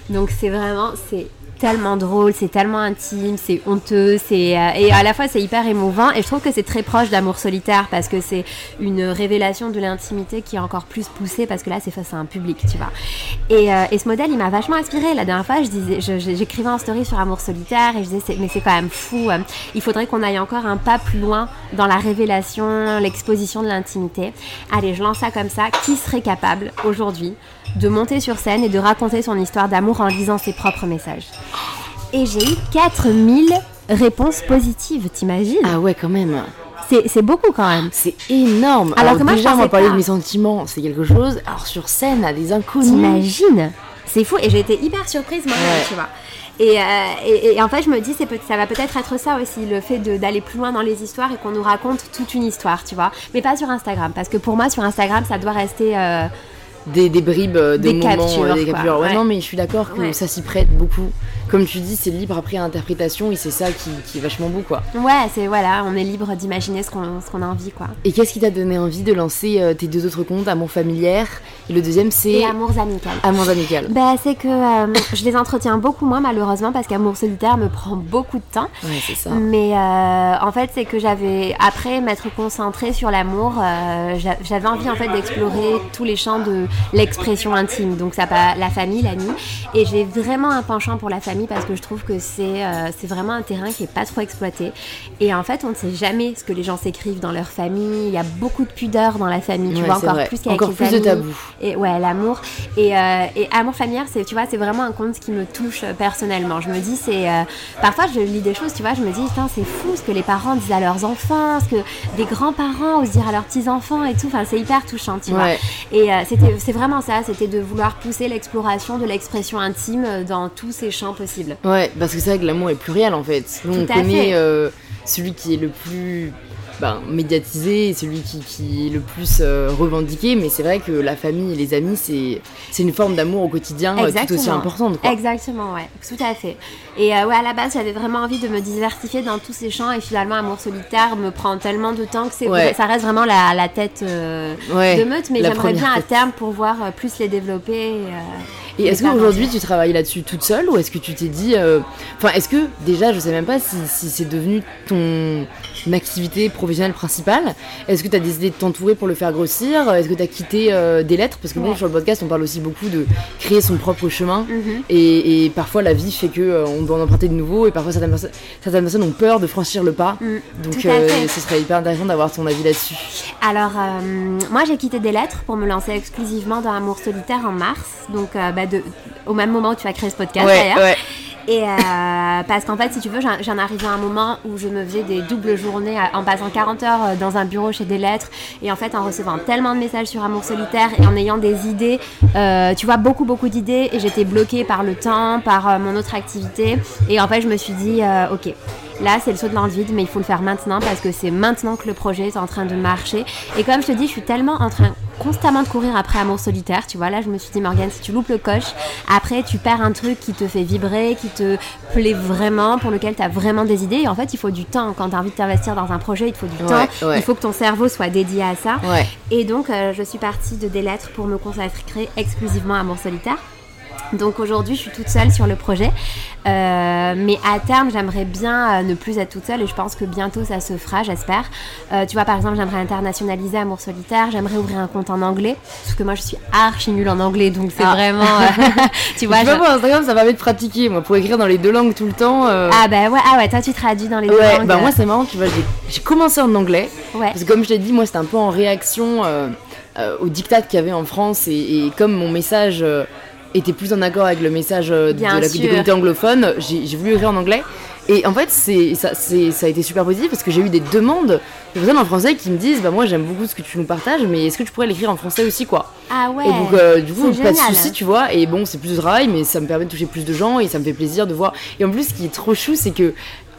Donc c'est vraiment, c'est tellement drôle, c'est tellement intime, c'est honteux, c'est euh, et à la fois c'est hyper émouvant. Et je trouve que c'est très proche d'amour solitaire parce que c'est une révélation de l'intimité qui est encore plus poussée parce que là c'est face à un public, tu vois. Et, euh, et ce modèle il m'a vachement inspiré. La dernière fois, je disais, j'écrivais en story sur amour solitaire et je disais mais c'est quand même fou. il faudrait qu'on aille encore un pas plus loin dans la révélation, l'exposition de l'intimité. Allez, je lance ça comme ça. Qui serait capable aujourd'hui de monter sur scène et de raconter son histoire d'amour en lisant ses propres messages. Et j'ai eu 4000 réponses positives, t'imagines? Ah ouais, quand même. C'est beaucoup quand même. C'est énorme. Alors, que moi, déjà, on parler de mes sentiments, c'est quelque chose. Alors sur scène, à des inconnus. T'imagines? C'est fou. Et j'ai été hyper surprise moi, tu vois. Euh, et, et, en fait, je me dis, ça va peut-être être ça aussi, le fait d'aller plus loin dans les histoires et qu'on nous raconte toute une histoire, tu vois. Mais pas sur Instagram, parce que pour moi, sur Instagram, ça doit rester. Euh, des, des, bribes euh, de des moments, captures, des captures. Ouais, Non, mais je suis d'accord que ça s'y prête beaucoup. Comme tu dis, c'est libre après interprétation et c'est ça qui, qui, est vachement beau, quoi. Ouais, c'est voilà, on est libre d'imaginer ce qu'on qu'on a envie, quoi. Et qu'est-ce qui t'a donné envie de lancer euh, tes deux autres comptes, Amour familière et le deuxième c'est et Amours amical. Amours amical. Bah, c'est que euh, je les entretiens beaucoup moins malheureusement parce qu'Amour solitaire me prend beaucoup de temps. Ouais, c'est ça. Mais en fait, c'est que j'avais après m'être concentrée sur l'amour, j'avais envie en fait d'explorer tous les champs de l'expression intime. Donc ça pas la famille, l'ami. Et j'ai vraiment un penchant pour la famille parce que je trouve que c'est euh, vraiment un terrain qui est pas trop exploité. Et en fait, on ne sait jamais ce que les gens s'écrivent dans leur famille. Il y a beaucoup de pudeur dans la famille, tu vois, encore plus qu'avec encore plus de tabou. Et ouais, l'amour et, euh, et, amour familial, c'est tu vois, c'est vraiment un conte qui me touche euh, personnellement. Je me dis c'est parfois je lis des choses, tu vois, je me dis putain c'est fou ce que les parents disent à leurs enfants, ce que des grands-parents osent dire à leurs petits enfants et tout. Enfin, c'est hyper touchant, tu vois. Et c'était c'est vraiment ça, c'était de vouloir pousser l'exploration de l'expression intime dans tous ces champs possibles. Ouais, parce que c'est vrai que l'amour est pluriel en fait. Nous, on connaît euh, celui qui est le plus ben, médiatisé, celui qui, qui, est le plus euh, revendiqué, mais c'est vrai que la famille et les amis, c'est une forme d'amour au quotidien euh, tout aussi importante. Quoi. Exactement, ouais, tout à fait. Et ouais, à la base, j'avais vraiment envie de me diversifier dans tous ces champs, et finalement, Amour solitaire me prend tellement de temps que ça reste vraiment la, la tête de meute, mais j'aimerais bien à terme pouvoir plus les développer. Et est-ce qu'aujourd'hui tu travailles là-dessus toute seule ou est-ce que tu t'es dit. Euh, enfin, est-ce que déjà, je sais même pas si, si c'est devenu ton activité professionnelle principale Est-ce que tu as décidé de t'entourer pour le faire grossir? Est-ce que tu as quitté euh, des lettres? Parce que bon, sur le podcast, on parle aussi beaucoup de créer son propre chemin. Mhm. et, parfois, la vie fait qu'on euh, on doit en emprunter de nouveau et parfois, certaines, personnes ont peur de franchir le pas. Mm. Donc, ce serait hyper intéressant d'avoir ton avis là-dessus. Alors, moi, j'ai quitté des lettres pour me lancer exclusivement dans Amour solitaire en mars. Donc, bah, au même moment où tu as créé ce podcast d'ailleurs. Et euh, parce qu'en fait, si tu veux, j'en arrivais à un moment où je me faisais des doubles journées en passant 40 heures euh, dans un bureau chez des lettres et en fait en recevant tellement de messages sur Amour solitaire et en ayant des idées, euh, tu vois, beaucoup beaucoup d'idées et j'étais bloquée par le temps, par mon autre activité et en fait je me suis dit, ok, Là, c'est le saut de l'envie, mais il faut le faire maintenant parce que c'est maintenant que le projet est en train de marcher. Et comme je te dis, je suis tellement en train constamment de courir après Amour solitaire. Tu vois, là, je me suis dit, Morgane, si tu loupes le coche, après, tu perds un truc qui te fait vibrer, qui te plaît vraiment, pour lequel tu as vraiment des idées. Et en fait, il faut du temps. Quand tu as envie de t'investir dans un projet, il faut du temps. Il faut que ton cerveau soit dédié à ça. Et donc, euh, je suis partie de des lettres pour me consacrer exclusivement à Amour solitaire. Donc aujourd'hui, je suis toute seule sur le projet. Euh, mais à terme, j'aimerais bien euh, ne plus être toute seule et je pense que bientôt ça se fera, j'espère. Euh, tu vois, par exemple, j'aimerais internationaliser Amour solitaire, j'aimerais ouvrir un compte en anglais, parce que moi je suis archi nulle en anglais, donc c'est ah. vraiment. (laughs) tu vois, je Instagram, ça permet de pratiquer, moi, pour écrire dans les deux langues tout le temps. Ah bah ouais, ah ouais, toi tu traduis dans les deux langues. Bah moi c'est marrant, tu vois, j'ai commencé en anglais. Ouais. Parce que comme je t'ai dit, moi c'était un peu en réaction au dictat qu'il y avait en France et, et comme mon message était plus en accord avec le message euh, de la, communauté anglophone, j'ai voulu écrire en anglais. Et en fait, ça, ça a été super positif parce que j'ai eu des demandes de personnes en français qui me disent Bah, moi j'aime beaucoup ce que tu nous partages, mais est-ce que tu pourrais l'écrire en français aussi, quoi? Ah ouais Et donc, euh, du coup, pas de soucis, tu vois. Et bon, c'est plus de travail, mais ça me permet de toucher plus de gens et ça me fait plaisir de voir. Et en plus, ce qui est trop chou, c'est que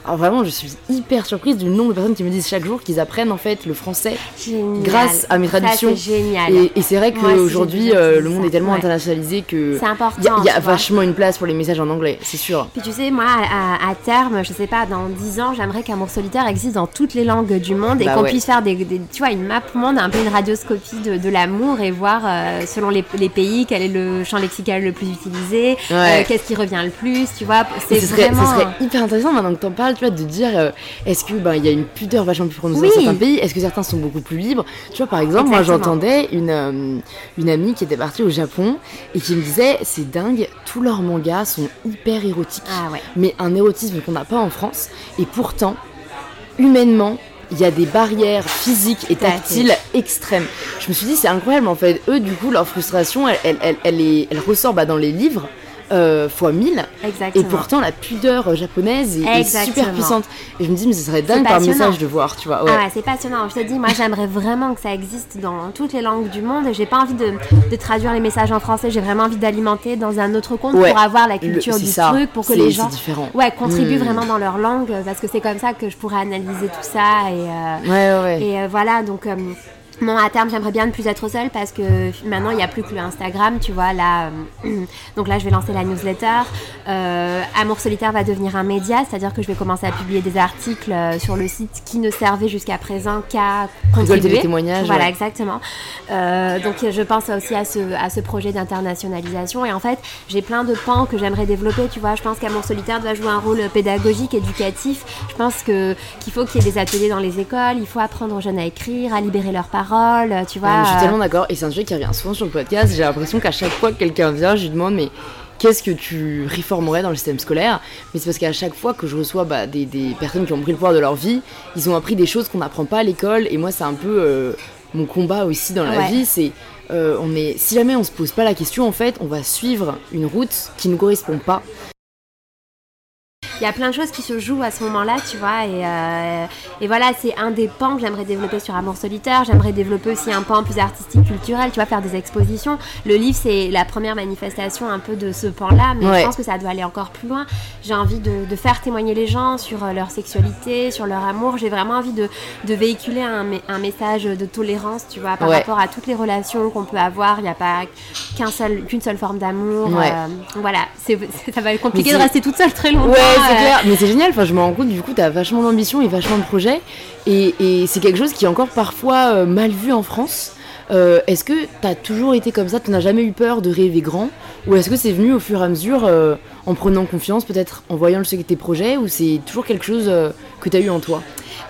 Alors vraiment, je suis hyper surprise du nombre de personnes qui me disent chaque jour qu'ils apprennent en fait le français grâce à mes traductions. génial. Et, c'est vrai qu'aujourd'hui, euh, le monde est tellement internationalisé que c'est important. Il y a, vachement une place pour les messages en anglais, c'est sûr. Puis tu sais, moi, à, terme, je sais pas, dans 10 ans, j'aimerais qu'Amour solitaire existe dans toutes les langues du monde et bah qu'on puisse faire des, tu vois, une map monde, un peu une radioscopie de, l'amour et voir euh, selon les, pays quel est le champ lexical le plus utilisé, euh, qu'est-ce qui revient le plus, tu vois. C'est vraiment. Ce serait hyper intéressant maintenant que t'en parles tu vois, de dire euh, est-ce que ben il y a une pudeur vachement plus prononcée dans certains pays, est-ce que certains sont beaucoup plus libres? Tu vois, par exemple, moi j'entendais une, euh, une amie qui était partie au Japon et qui me disait c'est dingue, tous leurs mangas sont hyper érotiques, ah mais un érotisme qu'on n'a pas en France. Et pourtant, humainement, il y a des barrières physiques et tactiles extrêmes. Je me suis dit, c'est incroyable en fait. Eux, du coup, leur frustration, elle, elle, elle, est, elle ressort bah, dans les livres euh, fois 1000. Et pourtant, la pudeur japonaise est, super puissante. Et je me dis, mais ce serait dingue par message de voir, tu vois. Ouais. Ah ouais, c'est passionnant. Je te dis, moi, j'aimerais vraiment que ça existe dans toutes les langues du monde. J'ai pas envie de, de, traduire les messages en français. J'ai vraiment envie d'alimenter dans un autre compte pour avoir la culture du truc, pour que les gens ouais, contribuent hmm. vraiment dans leur langue. Parce que c'est comme ça que je pourrais analyser tout ça. Et, euh, ouais, et euh, voilà, donc. Bon, à terme, j'aimerais bien ne plus être seule parce que maintenant, il n'y a plus que le Instagram, tu vois. Là, euh, (clears throat) donc là, je vais lancer la newsletter. Euh, Amour solitaire va devenir un média, c'est-à-dire que je vais commencer à publier des articles euh, sur le site qui ne servaient jusqu'à présent qu'à contribuer. des témoignages. Voilà, exactement. donc, je pense aussi à ce, à ce projet d'internationalisation. Et en fait, j'ai plein de pans que j'aimerais développer, tu vois. Je pense qu'Amour solitaire doit jouer un rôle pédagogique, éducatif. Je pense que qu'il faut qu'il y ait des ateliers dans les écoles. Il faut apprendre aux jeunes à écrire, à libérer leurs parents tu vois. je suis tellement d'accord. Et c'est un sujet qui revient souvent sur le podcast. J'ai l'impression qu'à chaque fois que quelqu'un vient, je lui demande, mais qu'est-ce que tu réformerais dans le système scolaire? Mais c'est parce qu'à chaque fois que je reçois bah, des, personnes qui ont pris le pouvoir de leur vie, ils ont appris des choses qu'on n'apprend pas à l'école. Et moi, c'est un peu euh, mon combat aussi dans la vie. C'est euh, on est, si jamais on se pose pas la question, en fait, on va suivre une route qui ne correspond pas il y a plein de choses qui se jouent à ce moment-là, tu vois. Et, euh, et voilà, c'est un des pans que j'aimerais développer sur Amour solitaire. J'aimerais développer aussi un pan plus artistique, culturel, tu vois, faire des expositions. Le livre, c'est la première manifestation un peu de ce pan-là, mais je pense que ça doit aller encore plus loin. J'ai envie de, de, faire témoigner les gens sur euh, leur sexualité, sur leur amour. J'ai vraiment envie de, de véhiculer un, un, message de tolérance, tu vois, par rapport à toutes les relations qu'on peut avoir. Il n'y a pas qu'un seul, qu'une seule forme d'amour. Euh, voilà, (laughs) ça va être compliqué de rester toute seule très longtemps. Mais c'est génial, enfin, je me rends compte, du coup, tu as vachement d'ambition et vachement de projets. Et, c'est quelque chose qui est encore parfois euh, mal vu en France. Euh, est-ce que tu as toujours été comme ça? Tu n'as jamais eu peur de rêver grand? Ou est-ce que c'est venu au fur et à mesure euh, en prenant confiance, peut-être en voyant le succès de tes projets? Ou c'est toujours quelque chose que tu as eu en toi?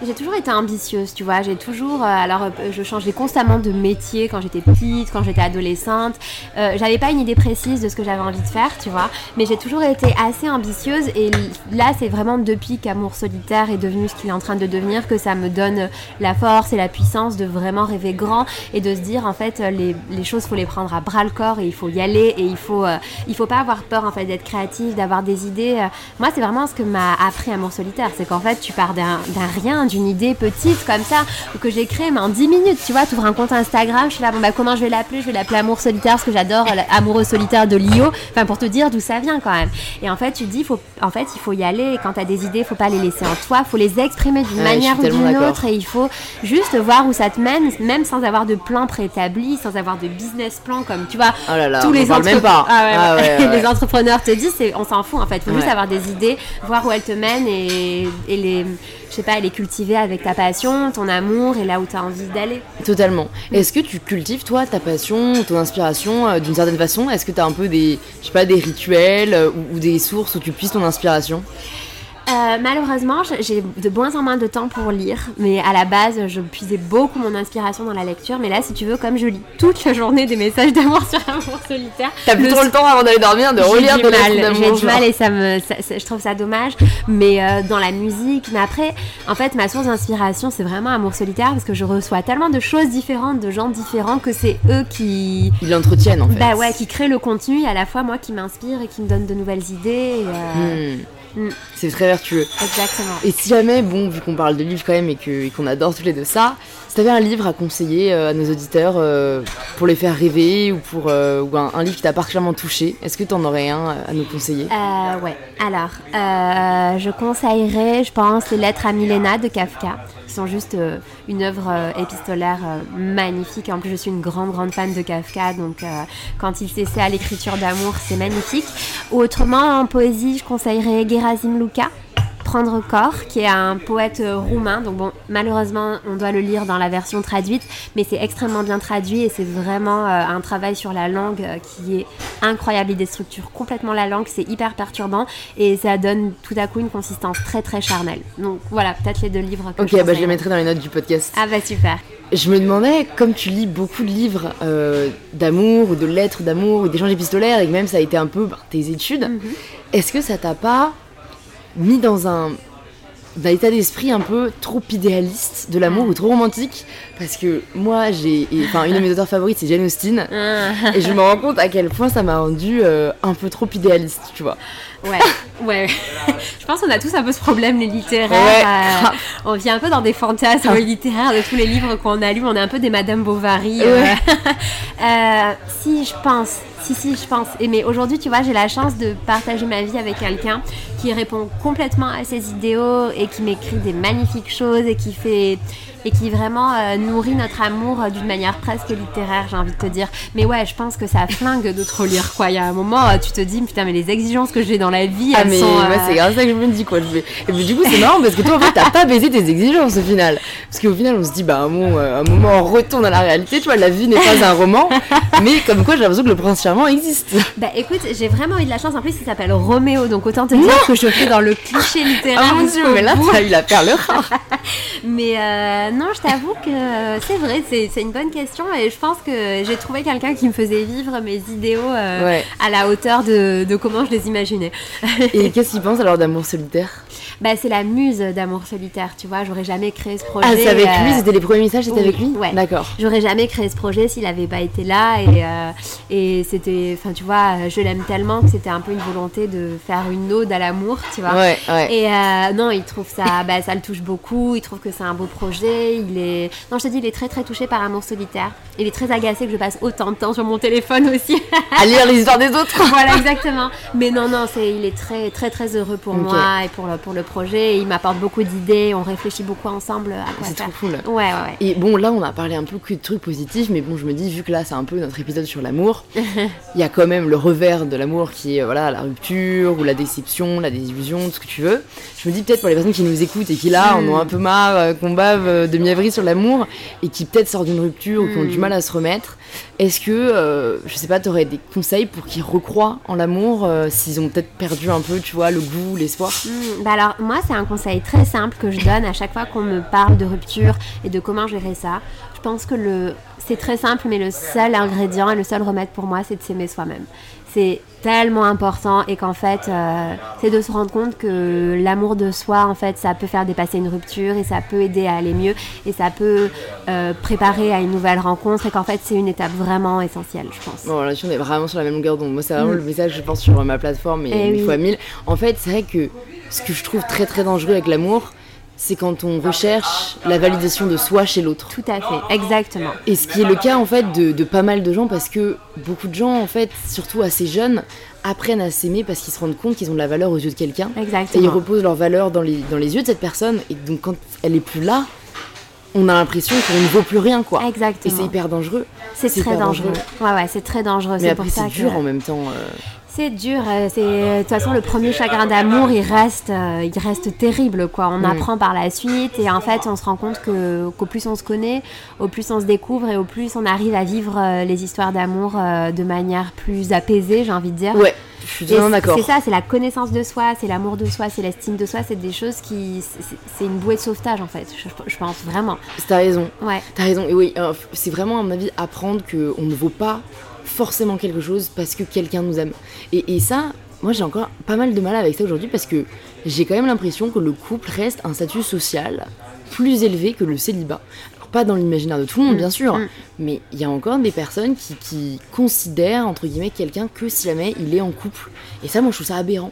J'ai toujours été ambitieuse, tu vois. J'ai toujours. Euh, alors, euh, je changeais constamment de métier quand j'étais petite, quand j'étais adolescente. Euh, j'avais pas une idée précise de ce que j'avais envie de faire, tu vois. Mais j'ai toujours été assez ambitieuse. Et là, c'est vraiment depuis qu'Amour solitaire est devenu ce qu'il est en train de devenir que ça me donne la force et la puissance de vraiment rêver grand et de se dire, en fait, les, les choses, faut les prendre à bras le corps et il faut y aller. Et il faut, il faut pas avoir peur, en fait, d'être créatif, d'avoir des idées. Moi, c'est vraiment ce que m'a appris Amour solitaire. C'est qu'en fait, tu pars d'un rien d'une idée petite comme ça, ou que j'ai créé, mais en 10 minutes, tu vois, tu ouvres un compte Instagram, je suis là, bon bah comment je vais l'appeler? Je vais l'appeler Amour solitaire, parce que j'adore Amoureux solitaire de Lio, enfin pour te dire d'où ça vient quand même. Et en fait, tu dis, faut, en fait, il faut y aller, et quand tu as des idées, il faut pas les laisser en toi, faut les exprimer d'une manière ou d'une autre, et il faut juste voir où ça te mène, même sans avoir de plan préétabli, sans avoir de business plan, comme tu vois, oh tous les, entre... ah ah (laughs) les entrepreneurs te disent, on s'en fout en fait, faut juste avoir des idées, voir où elles te mènent et, et les je sais pas, les cultiver avec ta passion, ton amour et là où tu as envie d'aller. Totalement. Est-ce que tu cultives toi ta passion, ton inspiration euh, d'une certaine façon? Est-ce que tu as un peu des, je sais pas, des rituels euh, ou, des sources où tu puisses ton inspiration? Euh, malheureusement, j'ai de moins en moins de temps pour lire, mais à la base, je puisais beaucoup mon inspiration dans la lecture. Mais là, si tu veux, comme je lis toute la journée des messages d'amour sur Amour solitaire, t'as plus trop le temps avant d'aller dormir de relire des lettres d'amour. J'ai du mal et ça me, je trouve ça dommage. Mais euh, dans la musique, mais après, en fait, ma source d'inspiration, c'est vraiment Amour solitaire parce que je reçois tellement de choses différentes, de gens différents que c'est eux qui. Ils l'entretiennent en fait. Bah ouais, qui créent le contenu et à la fois moi qui m'inspire et qui me donne de nouvelles idées. Et, euh, hmm. Mm. C'est très vertueux. Exactement. Et si jamais, bon, vu qu'on parle de livres quand même et qu'on adore tous les deux ça, si t'avais un livre à conseiller euh, à nos auditeurs euh, pour les faire rêver ou pour euh, ou un, livre qui t'a particulièrement touché, est-ce que t'en aurais un à nous conseiller? Euh, ouais. Alors, je conseillerais, je pense, les Lettres à Milena de Kafka, qui sont juste une œuvre épistolaire magnifique. En plus, je suis une grande, grande fan de Kafka, donc quand il s'essaie à l'écriture d'amour, c'est magnifique. Ou autrement, en poésie, je conseillerais Gerasim Luca. Prendre corps, qui est un poète euh, roumain. Donc bon, malheureusement, on doit le lire dans la version traduite, mais c'est extrêmement bien traduit et c'est vraiment euh, un travail sur la langue euh, qui est incroyable. Il déstructure complètement la langue, c'est hyper perturbant et ça donne tout à coup une consistance très très charnelle. Donc voilà, peut-être les deux livres que Ok, je bah je les mettrai dans les notes du podcast. Ah bah super. Je me demandais, comme tu lis beaucoup de livres euh, d'amour ou de lettres d'amour ou d'échanges épistolaires et que même ça a été un peu bah, tes études, Mhm. est-ce que ça t'a pas mis dans un, d'un état d'esprit un peu trop idéaliste de l'amour ou trop romantique Parce que moi, j'ai, enfin, une de mes auteurs favorites, c'est Jane Austen. Ah, Et je me rends compte à quel point ça m'a rendu euh, un peu trop idéaliste, tu vois. Ouais, ouais. je pense qu'on a tous un peu ce problème, les littéraires. Ouais, euh, on vit un peu dans des fantasmes Ah. littéraires de tous les livres qu'on a lus. On est un peu des Madame Bovary. Ouais. (laughs) Euh, si, je pense. Si, si, je pense. Et mais aujourd'hui, tu vois, j'ai la chance de partager ma vie avec quelqu'un qui répond complètement à ses idéaux et qui m'écrit des magnifiques choses et qui fait et qui vraiment euh, nourrit notre amour euh, d'une manière presque littéraire, j'ai envie de te dire. Mais ouais, je pense que ça flingue de trop lire, quoi. Il y a un moment, euh, tu te dis, putain, mais les exigences que j'ai dans la vie, Ah elles mais sont. moi euh, c'est grave ça que je me dis quoi. Je vais... Et puis du coup c'est marrant parce que toi en fait t'as pas baisé tes exigences au final. Parce qu'au final on se dit bah un moment, un moment on retourne à la réalité, tu vois la vie n'est pas un roman. mais comme quoi j'ai l'impression que le prince charmant existe. Bah écoute, j'ai vraiment eu de la chance. En plus, il s'appelle Roméo, donc autant te dire que je fais dans le cliché littéraire. Ah mon dieu mais là t'as eu la perle rare. (laughs) Mais euh, non, je t'avoue que c'est vrai, c'est c'est une bonne question et je pense que j'ai trouvé quelqu'un qui me faisait vivre mes idéaux euh, Ouais. à la hauteur de, de comment je les imaginais. Et qu'est-ce qu'il pense alors d'amour solitaire? Bah c'est la muse d'amour solitaire, tu vois, j'aurais jamais créé ce projet. Ah c'est avec lui, euh, c'était les premiers messages, c'était oui, avec lui ouais. D'accord. J'aurais jamais créé ce projet s'il avait pas été là et, euh, et c'était, enfin tu vois, je l'aime tellement que c'était un peu une volonté de faire une ode à l'amour, tu vois. Ouais ouais. Et euh, non, il trouve ça, bah, ça le touche beaucoup. Il trouve que c'est un beau projet. Il est, non, je te dis, il est très très touché par Amour solitaire. Il est très agacé que je passe autant de temps sur mon téléphone aussi. À lire les histoires des autres. (laughs) voilà, exactement. Mais non, non, c'est, il est très très très heureux pour moi et pour le pour le projet. Et il m'apporte beaucoup d'idées. On réfléchit beaucoup ensemble à quoi C'est trop cool. Ouais, ouais, ouais. Et bon, là, on a parlé un peu que de trucs positifs, mais bon, je me dis, vu que là, c'est un peu notre épisode sur l'amour, (laughs) il y a quand même le revers de l'amour qui est, voilà, la rupture, ou la déception, la désillusion, tout ce que tu veux. Je me dis, peut-être pour les personnes qui nous écoutent et qui, là, en Mm. ont un peu marre, euh, qu'on bave euh, de mièvrerie sur l'amour, et qui peut-être sortent d'une rupture ou qui ont du mal à se remettre, est-ce que, euh, je sais pas, t'aurais des conseils pour qu'ils recroient en l'amour, euh, s'ils ont peut-être perdu un peu, tu vois, le goût, l'espoir? Hmm, bah alors moi c'est un conseil très simple que je donne à chaque fois qu'on me parle de rupture et de comment gérer ça. Je pense que c'est très simple mais le seul ingrédient et le seul remède pour moi c'est de s'aimer soi-même. C'est tellement important et qu'en fait euh, c'est de se rendre compte que l'amour de soi en fait ça peut faire dépasser une rupture et ça peut aider à aller mieux et ça peut euh, préparer à une nouvelle rencontre et qu'en fait c'est une étape vraiment essentielle je pense. Bon, là, on est vraiment sur la même longueur d'onde. Moi, c'est vraiment Mm. le message je pense sur ma plateforme et Eh mille oui. fois mille. En fait, c'est vrai que ce que je trouve très très dangereux avec l'amour, c'est quand on recherche la validation de soi chez l'autre. Tout à fait, exactement. Et ce qui est le cas en fait de, de pas mal de gens parce que beaucoup de gens en fait, surtout assez jeunes, apprennent à s'aimer parce qu'ils se rendent compte qu'ils ont de la valeur aux yeux de quelqu'un. Et ils Exactement. reposent leur valeur dans les, dans les yeux de cette personne. Et donc quand elle est plus là, on a l'impression qu'on ne vaut plus rien quoi. Et Exactement. c'est hyper dangereux. C'est très dangereux. Ouais, ouais, c'est très dangereux. Mais après c'est dur que en même temps. euh. C'est dur. euh, C'est de toute façon le premier chagrin d'amour, il reste, euh, il reste terrible quoi. On Mm. apprend par la suite et en fait, on se rend compte que qu'au plus on se connaît, au plus on se découvre et au plus on arrive à vivre euh, les histoires d'amour euh, de manière plus apaisée, j'ai envie de dire. Ouais, c'est- d'accord. C'est ça, c'est la connaissance de soi, c'est l'amour de soi, c'est l'estime de soi, c'est des choses qui, c'est- c'est une bouée de sauvetage en fait. Je, je pense vraiment. T'as raison. Ouais. T'as raison, et oui, euh, c'est vraiment à mon avis apprendre qu'on ne vaut pas forcément quelque chose parce que quelqu'un nous aime. Et, et ça, moi j'ai encore pas mal de mal avec ça aujourd'hui parce que j'ai quand même l'impression que le couple reste un statut social plus élevé que le célibat. Alors pas dans l'imaginaire de tout le monde Mm, bien sûr, mm. mais il y a encore des personnes qui, qui considèrent entre guillemets quelqu'un que si jamais il est en couple. Et ça moi je trouve ça aberrant.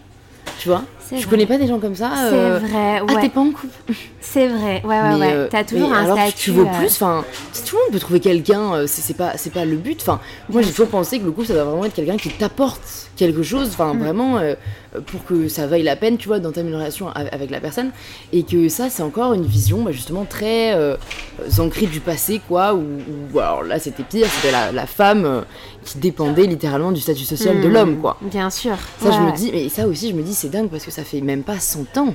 tu vois. Je vrai. connais pas des gens comme ça. C'est euh, vrai, Ah, ouais. t'es pas en couple. c'est vrai, ouais, ouais, Mais, ouais. euh, T'as toujours mais un alors, statut. Tu vaux euh, plus, enfin, si tout le monde peut trouver quelqu'un, euh, c'est pas, c'est pas le but. Enfin, moi j'ai toujours pensé que le couple ça doit vraiment être quelqu'un qui t'apporte quelque chose, enfin Mm. vraiment euh, pour que ça vaille la peine, tu vois, d'entamer une relation a- avec la personne. Et que ça c'est encore une vision bah, justement très ancrée du passé, quoi. Où- alors là c'était pire, c'était la, la femme qui dépendait littéralement du statut social de hmm, l'homme, quoi. Bien sûr. Ça, je me dis, mais ça aussi, je me dis, c'est dingue parce que ça fait même pas 100 ans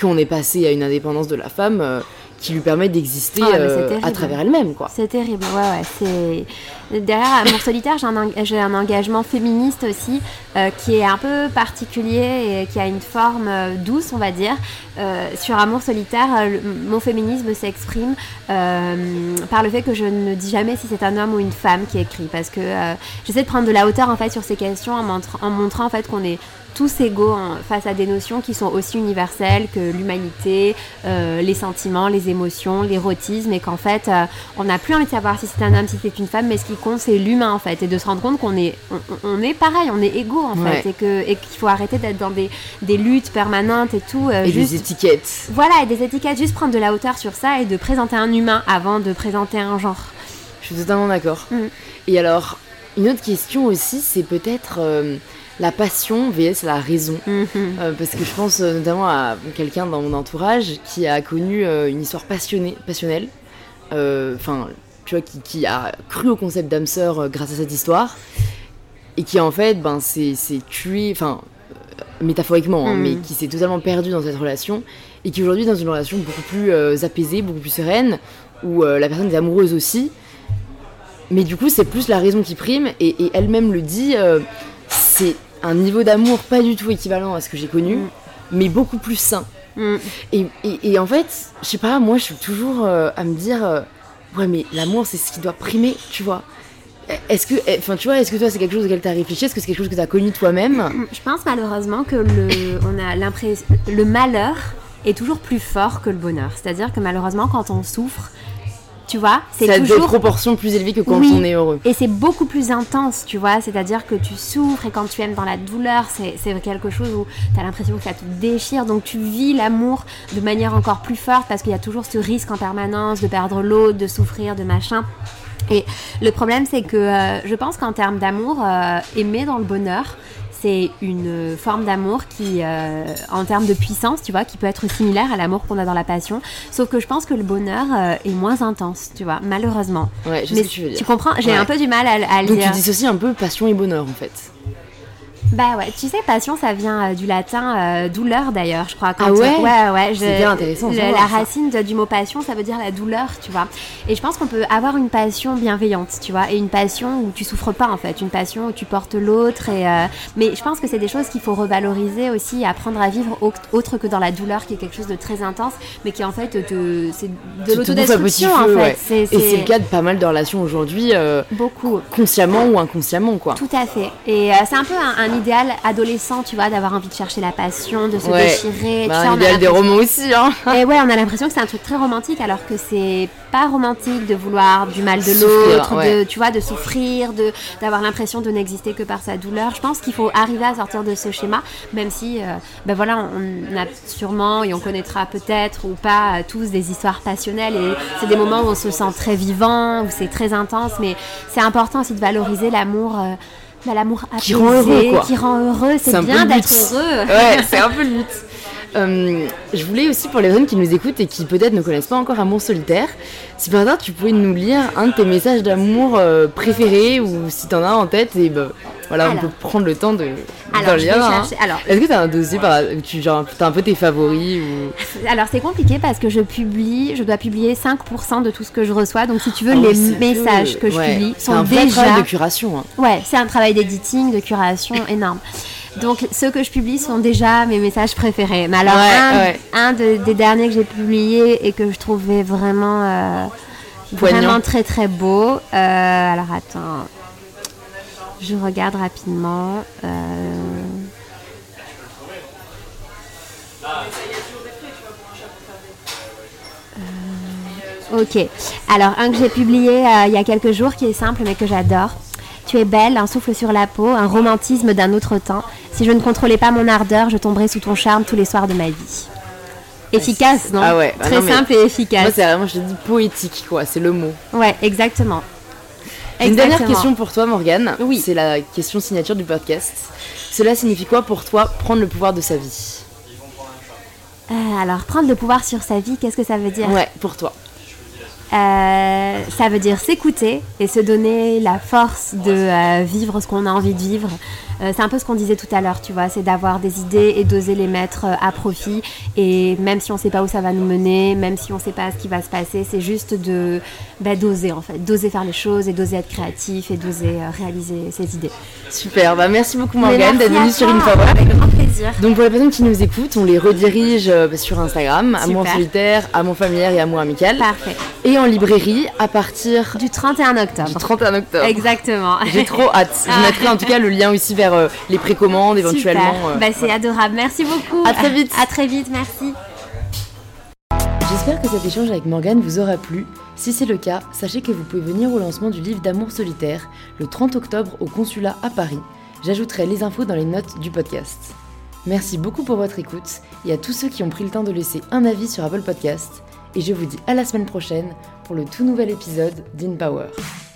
qu'on est passé à une indépendance de la femme euh, qui lui permet d'exister Ah, euh, à travers elle-même, quoi. C'est terrible, ouais, ouais. Derrière Amour solitaire, j'ai un, engagement féministe aussi euh, qui est un peu particulier et qui a une forme euh, douce, on va dire. Euh, sur Amour solitaire, mon féminisme s'exprime par le fait que je ne dis jamais si c'est un homme ou une femme qui écrit, parce que j'essaie de prendre de la hauteur en fait sur ces questions en, montra- en montrant en fait qu'on est tous égaux face à des notions qui sont aussi universelles que l'humanité, les sentiments, les émotions, l'érotisme, et qu'en fait, on n'a plus envie de savoir si c'est un homme, si c'est une femme, mais ce qui c'est l'humain, en fait, et de se rendre compte qu'on est, on, on est pareil, on est égaux, en Ouais. fait, et que- et qu'il faut arrêter d'être dans des, des luttes permanentes et tout. euh, Et juste- des étiquettes. voilà, et des étiquettes, juste prendre de la hauteur sur ça et de présenter un humain avant de présenter un genre. Je suis totalement d'accord. Mm. Et alors, une autre question aussi, c'est peut-être euh, la passion vs la raison. Mhm. Euh, parce que je pense notamment à quelqu'un dans mon entourage qui a connu une histoire passionnée, passionnelle. Euh, Enfin, tu vois, qui, qui a cru au concept d'âme sœur euh, grâce à cette histoire. Et qui en fait, ben, s'est tué, enfin, euh, métaphoriquement, hein, Mm. mais qui s'est totalement perdu dans cette relation. Et qui aujourd'hui est dans une relation beaucoup plus euh, apaisée, beaucoup plus sereine, où euh, la personne est amoureuse aussi. Mais du coup, c'est plus la raison qui prime, et, et elle-même le dit, euh, c'est un niveau d'amour pas du tout équivalent à ce que j'ai connu, Mm. mais beaucoup plus sain. Mm. Et, et- et en fait, je sais pas, moi je suis toujours à me dire, ouais, mais l'amour c'est ce qui doit primer, tu vois. Est-ce que, enfin, tu vois, est-ce que toi c'est quelque chose auquel t'as réfléchi? Est-ce que c'est quelque chose que t'as connu toi-même? Je pense malheureusement que le, on a le malheur est toujours plus fort que le bonheur. C'est-à-dire que malheureusement, quand on souffre, tu vois, c'est Ça a des toujours proportions plus élevées que quand Oui. on est heureux. Et c'est beaucoup plus intense, tu vois. C'est-à-dire que tu souffres et quand tu aimes dans la douleur, c'est c'est quelque chose où tu as l'impression que ça te déchire. Donc tu vis l'amour de manière encore plus forte parce qu'il y a toujours ce risque en permanence de perdre l'autre, de souffrir, de machin. Et le problème, c'est que euh, je pense qu'en termes d'amour, euh, aimer dans le bonheur, c'est une forme d'amour qui, euh, en termes de puissance, tu vois, qui peut être similaire à l'amour qu'on a dans la passion. Sauf que je pense que le bonheur euh, est moins intense, tu vois, malheureusement. Ouais, je sais Mais ce que tu veux dire. comprends J'ai Ouais. un peu du mal à, à le Donc tu dissocies un peu passion et bonheur en fait. Bah ouais, tu sais, passion, ça vient euh, du latin euh, douleur d'ailleurs, je crois. quand- Ah ouais Ouais, ouais. C'est bien intéressant de le- savoir La ça. racine de- du mot passion, ça veut dire la douleur, tu vois. Et je pense qu'on peut avoir une passion bienveillante, tu vois, et une passion où tu souffres pas en fait, une passion où tu portes l'autre. Et euh, mais je pense que c'est des choses qu'il faut revaloriser aussi, apprendre à vivre au- autre que dans la douleur, qui est quelque chose de très intense, mais qui en fait c'est de l'autodestruction en fait. ouais. Et c'est le cas de pas mal de relations aujourd'hui, beaucoup. consciemment ou inconsciemment quoi. Tout à fait. Et c'est un peu un, un idéal adolescent, tu vois, d'avoir envie de chercher la passion, de se Ouais. déchirer. Bah, tu sais, on a l'idéal des romans aussi, hein. Et ouais, on a l'impression que c'est un truc très romantique, alors que c'est pas romantique de vouloir du mal de l'autre, ouais. tu vois, de souffrir, de d'avoir l'impression de n'exister que par sa douleur. Je pense qu'il faut arriver à sortir de ce schéma, même si, euh, ben voilà, on, on a sûrement et on connaîtra peut-être ou pas euh, tous des histoires passionnelles et c'est des moments où on se sent très vivant, où c'est très intense, mais c'est important aussi de valoriser l'amour. euh, l'amour Qui rend heureux, quoi. qui rend heureux, c'est bien d'être heureux. Ouais, (laughs) c'est un peu le but. Euh, je voulais aussi pour les personnes qui nous écoutent et qui peut-être ne connaissent pas encore Amour solitaire, si par hasard tu pouvais nous lire un de tes messages d'amour euh, préférés ou si t'en as en tête et ben voilà on Alors. peut prendre le temps de d'en Alors, je vais lire. un. chercher. Alors, Est-ce que t'as un dossier par tu genre t'as un peu tes favoris ou? (laughs) Alors c'est compliqué parce que je publie, je dois publier 5% de tout ce que je reçois. Donc si tu veux, Ah les c'est messages que je ouais. publie C'est sont un vrai déjà... travail de curation. hein. Ouais, c'est un travail d'éditing, de curation (laughs) énorme. Donc ceux que je publie sont déjà mes messages préférés. Mais alors Ouais, un, ouais. un de- des derniers que j'ai publié et que je trouvais vraiment, euh, vraiment très très beau. euh, alors attends, je regarde rapidement. euh, Euh, Ok. Alors, un que j'ai publié euh, il y a quelques jours qui est simple mais que j'adore. Tu es belle, un souffle sur la peau, un romantisme d'un autre temps. Si je ne contrôlais pas mon ardeur, je tomberais sous ton charme tous les soirs de ma vie. Efficace, non? Ah ouais, bah Très non, simple et Moi, efficace. c'est vraiment, je te dis, poétique, quoi. C'est le mot. Ouais, exactement. Une dernière question pour toi, Morgane. Oui. C'est la question signature du podcast. Cela signifie quoi pour toi prendre le pouvoir de sa vie? Euh, alors, prendre le pouvoir sur sa vie, qu'est-ce que ça veut dire? Ouais, pour toi. Euh, ça veut dire s'écouter et se donner la force de euh, vivre ce qu'on a envie de vivre. Euh, c'est un peu ce qu'on disait tout à l'heure, tu vois, c'est d'avoir des idées et d'oser les mettre euh, à profit. Et même si on ne sait pas où ça va nous mener, même si on ne sait pas ce qui va se passer, c'est juste de bah, d'oser en fait, d'oser faire les choses et d'oser être créatif et d'oser euh, réaliser ses idées. Super, bah merci beaucoup Morgane d'être à venue sur une Power. Avec grand plaisir. Donc pour les personnes qui nous écoutent, on les redirige sur Instagram, Amour Super. solitaire, Amour familial et Amour amical. Parfait. Et en librairie à partir Du 31 du octobre. 31 octobre. Exactement. J'ai trop hâte. Je Ah. mettrai en tout cas le lien aussi vers euh, les précommandes éventuellement. Super. euh, Bah, c'est voilà. adorable. Merci beaucoup. À très vite. À très vite. Merci. J'espère que cet échange avec Morgane vous aura plu. Si c'est le cas, sachez que vous pouvez venir au lancement du livre d'amour solitaire le 30 octobre au consulat à Paris. J'ajouterai les infos dans les notes du podcast. Merci beaucoup pour votre écoute et à tous ceux qui ont pris le temps de laisser un avis sur Apple Podcast. Et je vous dis à la semaine prochaine pour le tout nouvel épisode d'InPower. Power.